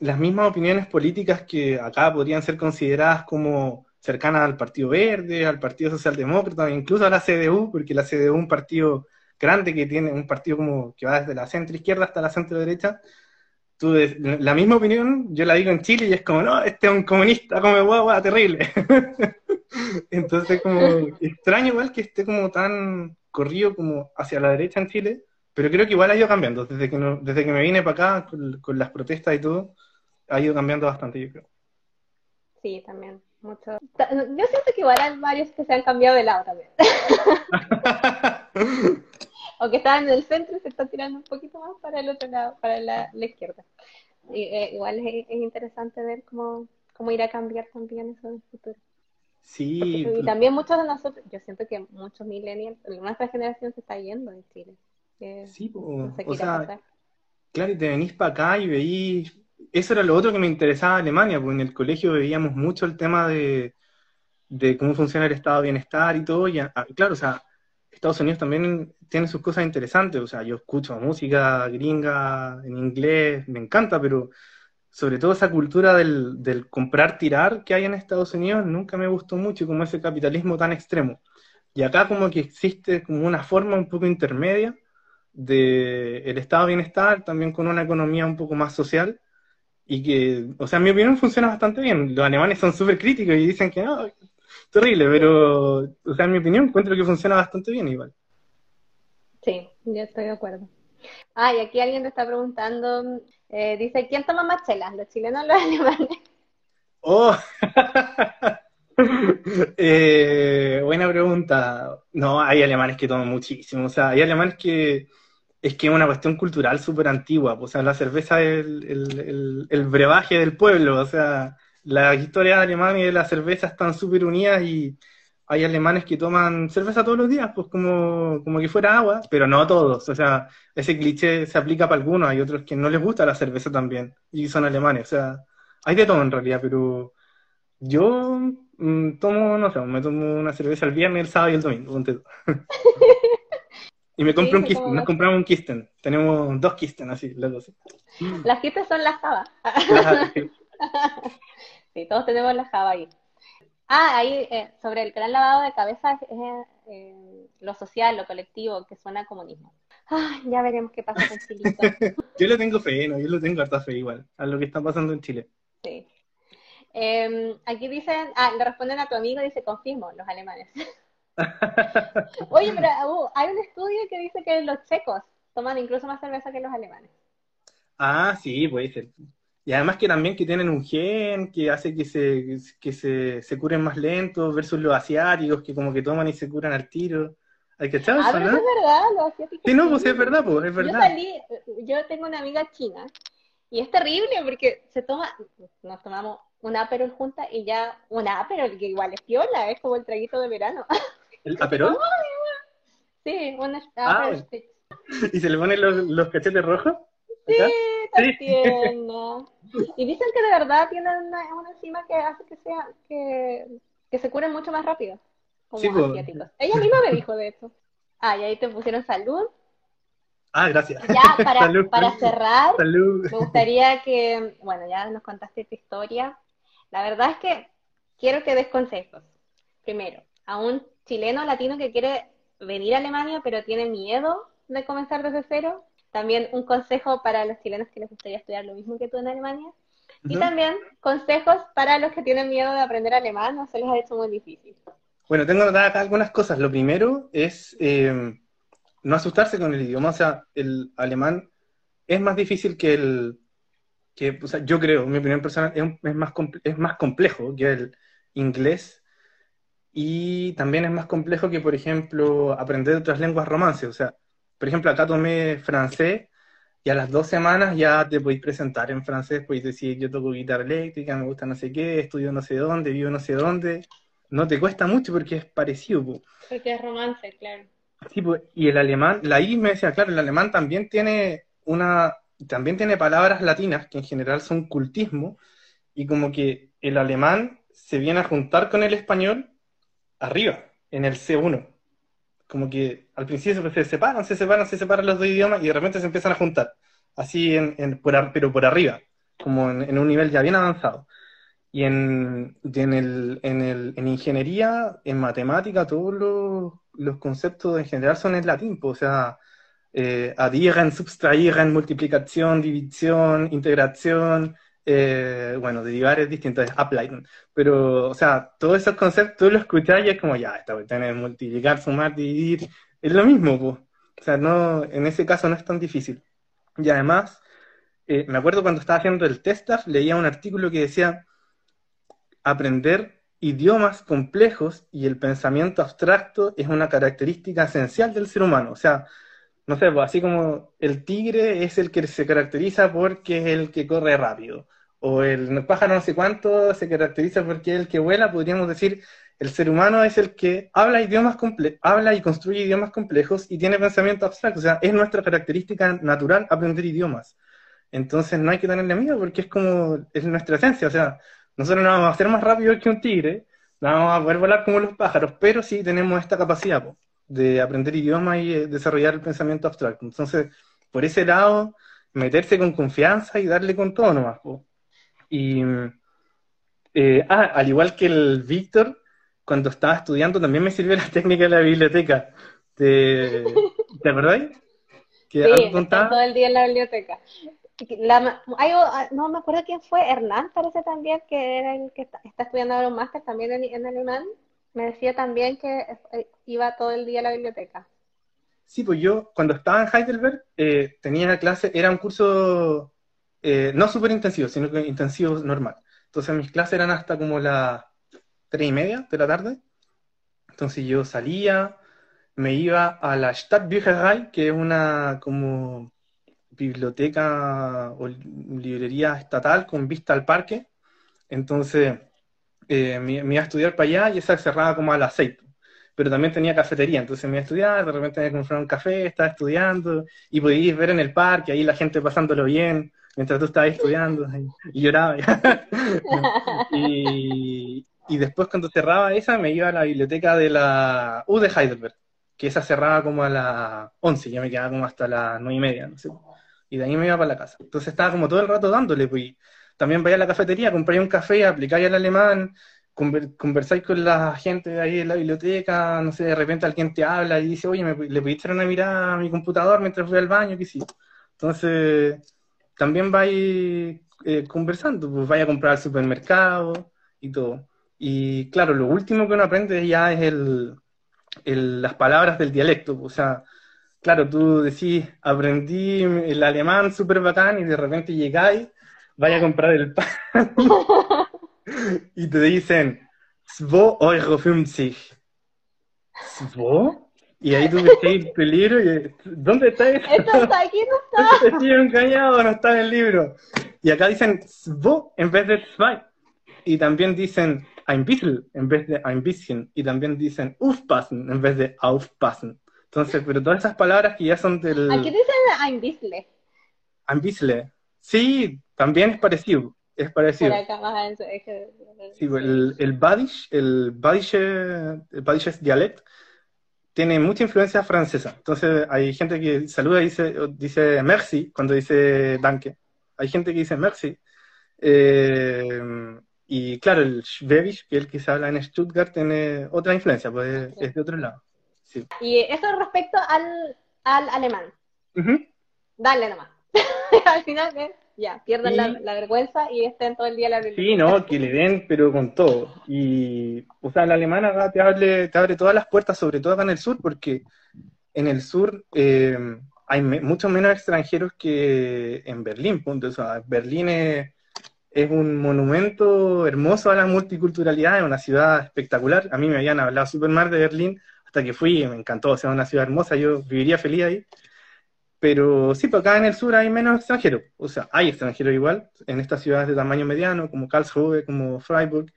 las mismas opiniones políticas que acá podrían ser consideradas como cercanas al Partido Verde, al Partido Socialdemócrata, incluso a la CDU, porque la CDU es un partido grande que tiene un partido como que va desde la centro izquierda hasta la centro derecha. Tú, la misma opinión, yo la digo en Chile y es como, no, este es un comunista, come guagua, terrible. <laughs> Entonces, como extraño igual que esté como tan corrido como hacia la derecha en Chile, pero creo que igual ha ido cambiando. Desde que, desde que me vine para acá, con, las protestas y todo, ha ido cambiando bastante, yo creo. Sí, también. Mucho. Yo siento que igual hay varios que se han cambiado de lado también. <laughs> <laughs> o que estaban en el centro y se están tirando un poquito más para el otro lado, para la, izquierda. Eh, igual es, interesante ver cómo, cómo irá a cambiar también eso en el futuro. Sí. y pues, también muchos de nosotros, yo siento que muchos millennials, nuestra generación se está yendo en Chile. sí, o sea, claro, y te venís para acá y veís, eso era lo otro que me interesaba de Alemania, porque en el colegio veíamos mucho el tema de, cómo funciona el estado de bienestar y todo, y claro, o sea, Estados Unidos también tiene sus cosas interesantes, o sea, yo escucho música gringa en inglés, me encanta, pero sobre todo esa cultura del, del comprar, tirar que hay en Estados Unidos nunca me gustó mucho, como ese capitalismo tan extremo. Y acá como que existe como una forma un poco intermedia de el estado de bienestar, también con una economía un poco más social, y que, o sea, en mi opinión funciona bastante bien. Los alemanes son súper críticos y dicen que no, terrible, pero, o sea, en mi opinión encuentro que funciona bastante bien igual. Sí, yo estoy de acuerdo. Ah, y aquí alguien te está preguntando, eh, dice, ¿quién toma más chelas, los chilenos o los <laughs> alemanes? Oh, <laughs> eh, buena pregunta. No, hay alemanes que toman muchísimo, o sea, hay alemanes que es que es una cuestión cultural súper antigua, o sea, la cerveza es el, el brebaje del pueblo, o sea, la historia de Alemania y de la cerveza están súper unidas y hay alemanes que toman cerveza todos los días, pues como, como que fuera agua, pero no todos. O sea, ese cliché se aplica para algunos, hay otros que no les gusta la cerveza también y son alemanes. O sea, hay de todo en realidad, pero yo mm, tomo, no sé, me tomo una cerveza el viernes, el sábado y el domingo. <laughs> y me compro un Kisten, nos compramos un Kisten. Tenemos dos Kisten así, las dos. Las Kisten son las Java. <laughs> sí, todos tenemos la Java ahí. Ah, ahí eh, sobre el gran lavado de cabeza es eh, lo social, lo colectivo, que suena a comunismo. Ay, ya veremos qué pasa con Chile. <laughs> yo le tengo fe, no, yo le tengo harta fe igual a lo que está pasando en Chile. Sí. Em, aquí dicen, ah, le responden a tu amigo, dice, confirmo, los alemanes. <laughs> Oye, pero uh, hay un estudio que dice que los checos toman incluso más cerveza que los alemanes. Ah, sí, puede ser. Y además que también que tienen un gen que hace que se, que se, se curen más lentos versus los asiáticos que como que toman y se curan al tiro. Hay que echar ah, pero eso es verdad, los asiáticos. Sí, no, pues es verdad, pues es verdad. Yo salí, yo tengo una amiga china y es terrible porque se toma, nos tomamos un aperol juntas y ya un aperol que igual es piola, es como el traguito de verano. ¿El <laughs> aperol? sí, un ah, ¿Y se le ponen los, los cachetes rojos? Sí, Y dicen que de verdad tienen una, enzima que hace que sea que, que se curen mucho más rápido. Como Ella misma me dijo de eso. Ah, y ahí te pusieron salud. Ah, gracias. Ya, <laughs> para, para cerrar, me gustaría que, bueno, ya nos contaste tu historia. La verdad es que quiero que des consejos. Primero, a un chileno latino que quiere venir a Alemania, pero tiene miedo de comenzar desde cero. También un consejo para los chilenos que les gustaría estudiar lo mismo que tú en Alemania. Y también consejos para los que tienen miedo de aprender alemán, no se les ha hecho muy difícil. Bueno, tengo acá algunas cosas. Lo primero es eh, no asustarse con el idioma. O sea, el alemán es más difícil que el... Que, o sea, yo creo, mi opinión personal, es, más, es más complejo que el inglés y también es más complejo que, por ejemplo, aprender otras lenguas romances. O sea, por ejemplo, acá tomé francés y a las dos semanas ya te podéis presentar en francés, podéis decir, yo toco guitarra eléctrica, me gusta no sé qué, estudio no sé dónde, vivo no sé dónde. No te cuesta mucho porque es parecido. Porque es romance, claro. Sí, y el alemán, la I me decía, claro, el alemán también tiene una, también tiene palabras latinas que en general son cultismo, y como que el alemán se viene a juntar con el español arriba, en el C1 como que al principio se separan, se separan, se separan los dos idiomas y de repente se empiezan a juntar, así en, en pero por arriba, como en, un nivel ya bien avanzado. Y en, en, el, en, el, en ingeniería, en matemática, todos los, los, conceptos en general son en latín, pues, o sea, eh, adhieren, subtrahieren, multiplicación, división, integración, eh, bueno, derivar es distinto, es apply, pero, o sea, todos esos conceptos tú los escuchas y es como, ya, esta cuestión es multiplicar, sumar, dividir, es lo mismo, pues. O sea, no, en ese caso no es tan difícil. Y además, eh, me acuerdo cuando estaba haciendo el test leía un artículo que decía, aprender idiomas complejos y el pensamiento abstracto es una característica esencial del ser humano. O sea, no sé, pues así como el tigre es el que se caracteriza porque es el que corre rápido o el pájaro no sé cuánto se caracteriza porque es el que vuela, podríamos decir, el ser humano es el que habla idiomas habla y construye idiomas complejos y tiene pensamiento abstracto, o sea, es nuestra característica natural aprender idiomas. Entonces no hay que tenerle miedo porque es como, es nuestra esencia, o sea, nosotros no vamos a ser más rápidos que un tigre, no vamos a poder volar como los pájaros, pero sí tenemos esta capacidad. de aprender idiomas y eh, desarrollar el pensamiento abstracto. Entonces, por ese lado, meterse con confianza y darle con todo nomás. Y, eh, ah, al igual que el Víctor, cuando estaba estudiando también me sirvió la <laughs> técnica de la biblioteca. ¿Te, <laughs> ¿te acordáis? sí, todo el día en la biblioteca. Ah, no me acuerdo quién fue, Hernán parece también, que era el que está, estudiando ahora un máster también en, alemán. Me decía también que eh, iba todo el día a la biblioteca. Sí, pues yo cuando estaba en Heidelberg eh, tenía clase, era un curso eh, no súper intensivo, sino que intensivo normal. Entonces mis clases eran hasta como las tres y media de la tarde. Entonces yo salía, me iba a la Stadtbücherei, que es una como biblioteca o librería estatal con vista al parque. Entonces eh, me, iba a estudiar para allá y esa cerraba como a las seis. Pero también tenía cafetería, entonces me iba a estudiar, de repente me iba a comprar un café, estaba estudiando y podíais ver en el parque ahí la gente pasándolo bien mientras tú estabas estudiando y, lloraba. <laughs> y, y después cuando cerraba esa me iba a la biblioteca de la U de Heidelberg, que esa cerraba como a las 11, ya me quedaba como hasta las 9 y media, no sé y de ahí me iba para la casa. Entonces estaba como todo el rato dándole, pues. También vaya a la cafetería, compráis un café, aplicáis el alemán, conversáis con la gente de ahí en la biblioteca, no sé, de repente alguien te habla y dice, oye, ¿me, ¿le pudiste una mirada a mi computador mientras voy al baño? ¿Qué sí? Entonces, también vais eh, conversando, pues vaya a comprar al supermercado y todo. Y claro, lo último que uno aprende ya es el, el, las palabras del dialecto, o sea, claro, tú decís, aprendí el alemán súper bacán y de repente llegáis, vaya a comprar el pan <laughs> y te dicen, 2 Euro 50. ¿Svo? Y ahí tú ves el peligro y ¿dónde está esto? Esto está aquí, no está. <laughs> Estoy engañado, no está en el libro. Y acá dicen svo en vez de zwei. Y también dicen ein bisschen en vez de ein bisschen. Y también dicen aufpassen en vez de aufpassen. Entonces, pero todas esas palabras que ya son del... Aquí dicen ein bisschen. Ein bisschen. Sí, también es parecido. Es parecido. Sí, el, el Badish, el Badische, el Badisches Dialect tiene mucha influencia francesa. Entonces hay gente que saluda y dice, dice merci cuando dice danke. Hay gente que dice merci. Eh, y claro, el Schwäbisch, que es el que se habla en Stuttgart, tiene otra influencia, pues es de otro lado. Y eso respecto al, al alemán. Dale nomás. <laughs> Al final, ¿eh? Ya, pierdan la, vergüenza y estén todo el día la Sí, no, que le den, pero con todo. Y, o sea, el alemán acá te abre, te abre todas las puertas, sobre todo acá en el sur, porque en el sur eh, hay muchos menos extranjeros que en Berlín, punto. O sea, Berlín es, es un monumento hermoso a la multiculturalidad, es una ciudad espectacular. A mí me habían hablado súper mal de Berlín, hasta que fui, me encantó, o sea, una ciudad hermosa, yo viviría feliz ahí. Pero sí, porque acá en el sur hay menos extranjeros, o sea, hay extranjeros igual, en estas ciudades de tamaño mediano, como Karlsruhe, como Freiburg,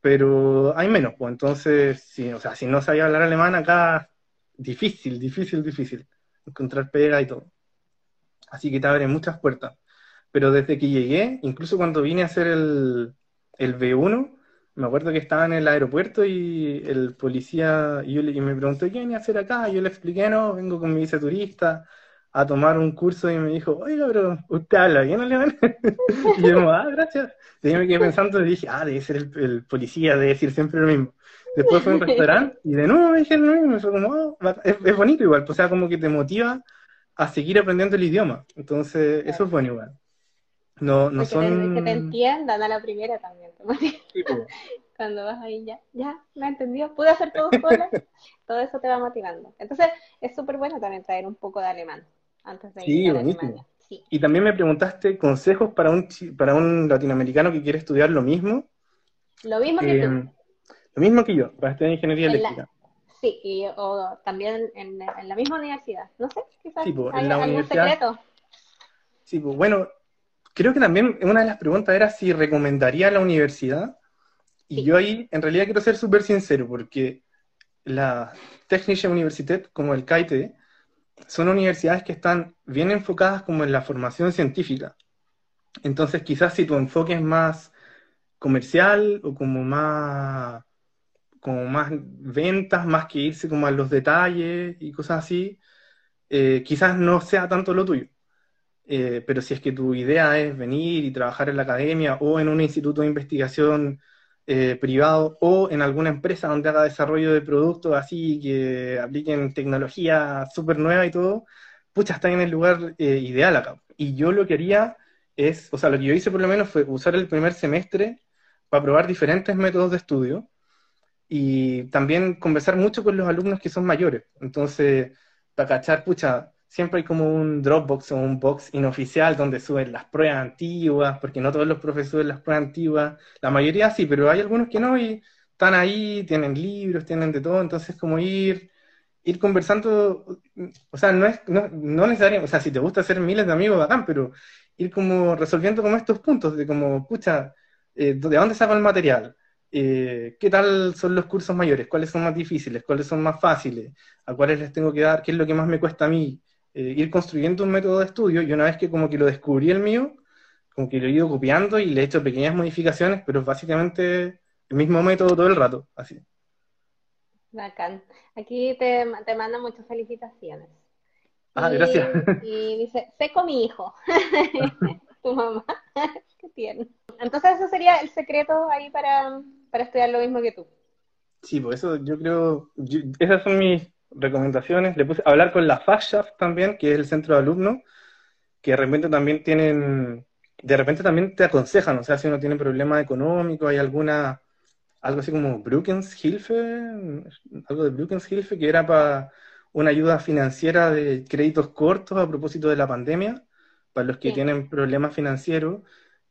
pero hay menos, pues entonces, sí, o sea, si no sabía hablar alemán acá, difícil, difícil, difícil, encontrar pega y todo. Así que te abre muchas puertas. Pero desde que llegué, incluso cuando vine a hacer el, el B1, me acuerdo que estaba en el aeropuerto y el policía, y, me preguntó, ¿qué venía a hacer acá? Yo le expliqué, no, vengo con mi vice turista a tomar un curso y me dijo, oiga, pero usted habla bien alemán. <laughs> y yo, ah, gracias. Y yo me quedé pensando y dije, ah, debe ser el, policía, debe decir siempre lo mismo. Después fue a un restaurante y de nuevo me dijeron lo mismo. Fue como, oh, es, bonito igual, o sea, como que te motiva a seguir aprendiendo el idioma. Entonces, eso es bueno igual. No, no son... Que te, entiendan a la primera también. <laughs> Cuando vas ahí ya, ya, me entendió, pude hacer todo sola. <laughs> todo eso te va motivando. Entonces, es súper bueno también traer un poco de alemán antes de sí, ir a Alemania. Sí. Y también me preguntaste consejos para un, para un latinoamericano que quiere estudiar lo mismo. Lo mismo que tú. Em, lo mismo que yo, para estudiar ingeniería eléctrica. Sí, y, o también en, la misma universidad. No sé, quizás sí, pues, en la universidad, secreto. Sí, pues bueno, creo que también una de las preguntas era si recomendaría la universidad. Y yo ahí en realidad quiero ser súper sincero, porque la Technische Universität, como el KIT, son universidades que están bien enfocadas como en la formación científica. Entonces quizás si tu enfoque es más comercial o como más como más ventas, más que irse como a los detalles y cosas así, eh, quizás no sea tanto lo tuyo. Eh, pero si es que tu idea es venir y trabajar en la academia o en un instituto de investigación eh, privado o en alguna empresa donde haga desarrollo de productos así que apliquen tecnología súper nueva y todo, pucha, está en el lugar ideal acá. Y yo lo que haría es, o sea, lo que yo hice por lo menos fue usar el primer semestre para probar diferentes métodos de estudio y también conversar mucho con los alumnos que son mayores. Entonces, para cachar, pucha, siempre hay como un Dropbox o un box inoficial donde suben las pruebas antiguas, porque no todos los profesores las pruebas antiguas, la mayoría sí, pero hay algunos que no y están ahí, tienen libros, tienen de todo, entonces como ir ir conversando, o sea, no es no, no necesariamente, o sea, si te gusta hacer miles de amigos, bacán, pero ir como resolviendo como estos puntos de como, pucha, eh, ¿de dónde saco el material? Eh, ¿Qué tal son los cursos mayores? ¿Cuáles son más difíciles? ¿Cuáles son más fáciles? ¿A cuáles les tengo que dar? ¿Qué es lo que más me cuesta a mí? Eh, ir construyendo un método de estudio y una vez que como que lo descubrí el mío, como que lo he ido copiando y le he hecho pequeñas modificaciones, pero básicamente el mismo método todo el rato, así. Bacán. Aquí te, te mando muchas felicitaciones. Ah, gracias. Y dice, seco mi hijo. <laughs> tu mamá. <laughs> Qué tierno. Entonces eso sería el secreto ahí para, estudiar lo mismo que tú. Sí, pues eso yo creo, esas son mis recomendaciones. Le puse a hablar con la FASHAF también, que es el centro de alumnos, que de repente también tienen, de repente también te aconsejan, o sea, si uno tiene problemas económicos, hay alguna, algo así como Hilfe, algo de Hilfe, que era para una ayuda financiera de créditos cortos a propósito de la pandemia, para los que tienen problemas financieros.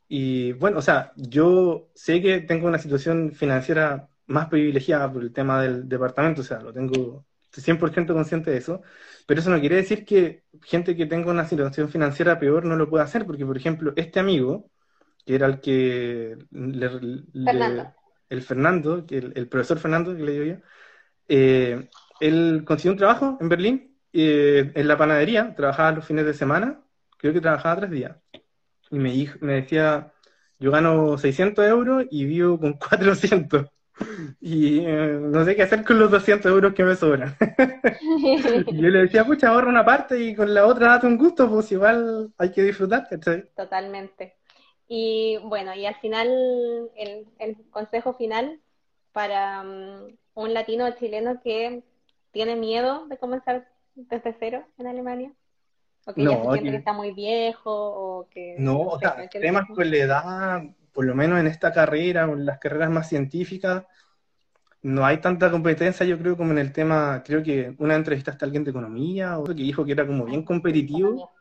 Y bueno, o sea, yo sé que tengo una situación financiera más privilegiada por el tema del departamento, o sea, lo tengo 100% consciente de eso, pero eso no quiere decir que gente que tenga una situación financiera peor no lo pueda hacer, porque por ejemplo, este amigo, que era el que el Fernando, que el, profesor Fernando, que le digo yo, eh, él consiguió un trabajo en Berlín, eh, en la panadería, trabajaba los fines de semana, creo que trabajaba tres días. Y me, me decía, yo gano 600 euros y vivo con 400. <laughs> Y eh, no sé qué hacer con los 200 euros que me sobran. <laughs> yo le decía, pucha, ahorra una parte y con la otra date un gusto, pues igual hay que disfrutar, Totalmente. Y bueno, y al final, el, el consejo final para um, un latino chileno que tiene miedo de comenzar desde cero en Alemania? ¿O que ya se siente que está muy viejo? O que, no, o sea, temas con la edad, por lo menos en esta carrera, o en las carreras más científicas, no hay tanta competencia, yo creo, como en el tema, creo que una entrevista hasta alguien de economía, o que dijo que era como bien competitivo.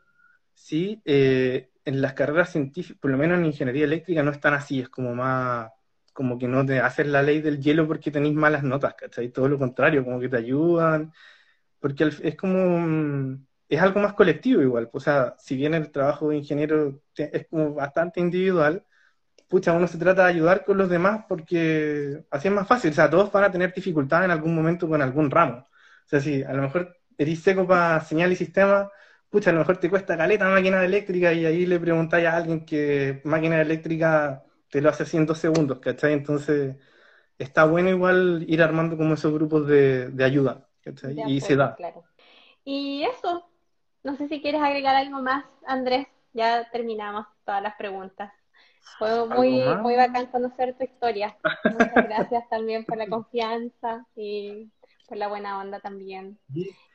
Sí, eh, en las carreras científicas, por lo menos en ingeniería eléctrica, no es tan así, es como más como que no te hacen la ley del hielo porque tenéis malas notas, ¿cachai? Todo lo contrario, como que te ayudan, porque es como, es algo más colectivo igual, o sea, si bien el trabajo de ingeniero es como bastante individual, pucha, uno se trata de ayudar con los demás porque así es más fácil, o sea, todos van a tener dificultad en algún momento con algún ramo, o sea, si a lo mejor eres seco para señal y sistema, pucha, a lo mejor te cuesta caleta máquina eléctrica y ahí le preguntáis a alguien que máquina eléctrica te lo hace en dos segundos, ¿cachai? Entonces, está bueno igual ir armando como esos grupos de, ayuda, ¿cachai? y se da. Claro. Y eso, no sé si quieres agregar algo más, Andrés, ya terminamos todas las preguntas. Fue muy, muy bacán conocer tu historia. Muchas gracias también por la confianza y por la buena onda también.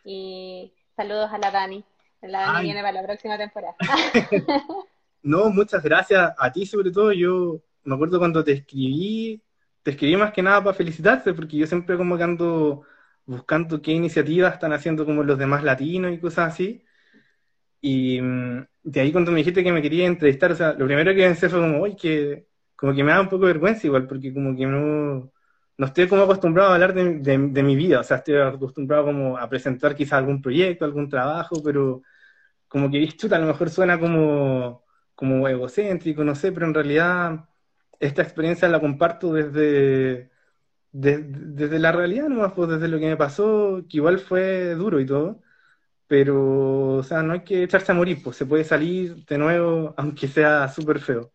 Y saludos a la Dani. La Dani viene para la próxima temporada. <laughs> no, muchas gracias a ti sobre todo. Yo me acuerdo cuando te escribí, te escribí más que nada para felicitarte, porque yo siempre como que ando buscando qué iniciativas están haciendo como los demás latinos y cosas así. Y mm, de ahí cuando me dijiste que me quería entrevistar, o sea, lo primero que pensé fue como, uy, que como que me da un poco de vergüenza igual, porque como que no, no estoy como acostumbrado a hablar de, de, mi vida, o sea, estoy acostumbrado como a presentar quizás algún proyecto, algún trabajo, pero como que, <laughs> chuta, a lo mejor suena como, como egocéntrico, no sé, pero en realidad esta experiencia la comparto desde, desde la realidad nomás, pues desde lo que me pasó, que igual fue duro y todo, pero, o sea, no hay que echarse a morir, pues se puede salir de nuevo, aunque sea súper feo.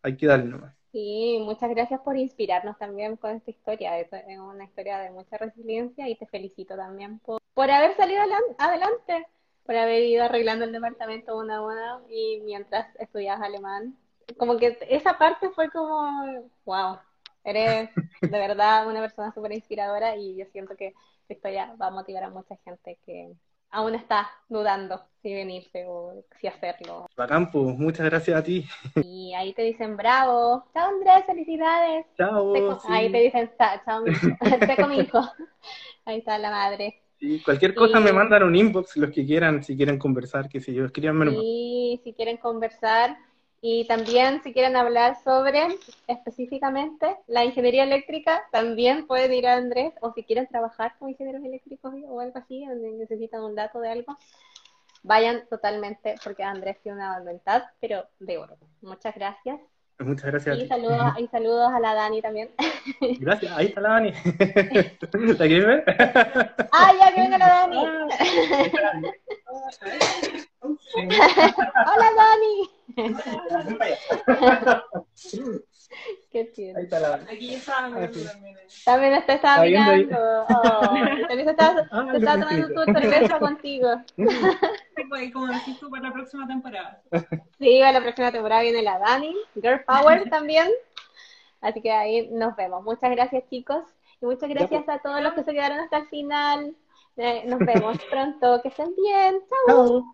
Hay que darle nomás. Sí, muchas gracias por inspirarnos también con esta historia. Es una historia de mucha resiliencia y te felicito también por, por haber salido adelante, por haber ido arreglando el departamento una a una y mientras estudias alemán. Como que esa parte fue como, wow, eres de verdad una persona súper inspiradora y yo siento que esta historia va a motivar a mucha gente que aún está dudando si venirse o si hacerlo. Bacampo, pues, muchas gracias a ti. Y ahí te dicen bravo. Chao Andrés, felicidades. Chao. Ahí te dicen chao, mi hijo. <laughs> <laughs> Ahí está la madre. Sí, cualquier cosa me mandan un inbox los que quieran, si quieren conversar, que si yo, escríbanme Sí, si quieren conversar. Y también si quieren hablar sobre específicamente la ingeniería eléctrica, también pueden ir a Andrés, o si quieren trabajar con ingenieros eléctricos o algo así, donde necesitan un dato de algo, vayan totalmente, porque Andrés tiene una voluntad, pero de oro. Muchas gracias. Muchas gracias. Y, saludos, y saludos a la Dani también. Gracias, ahí está la Dani. <laughs> ¿La quieres ver? Ah, ya que venga la Dani. <laughs> Hola Dani. Qué tierno. Ahí está la Dani. Aquí está. También te estaba mirando. Oh, también se estaba, <laughs> ah, tomando tu cerveza contigo. Pues, como decís tú, para la próxima temporada. Sí, para la próxima temporada viene la Dani, Girl Power <laughs> también. Así que ahí nos vemos. Muchas gracias, chicos. Y muchas gracias pues. a todos los que se quedaron hasta el final. Eh, nos vemos pronto. Que estén bien. Chao.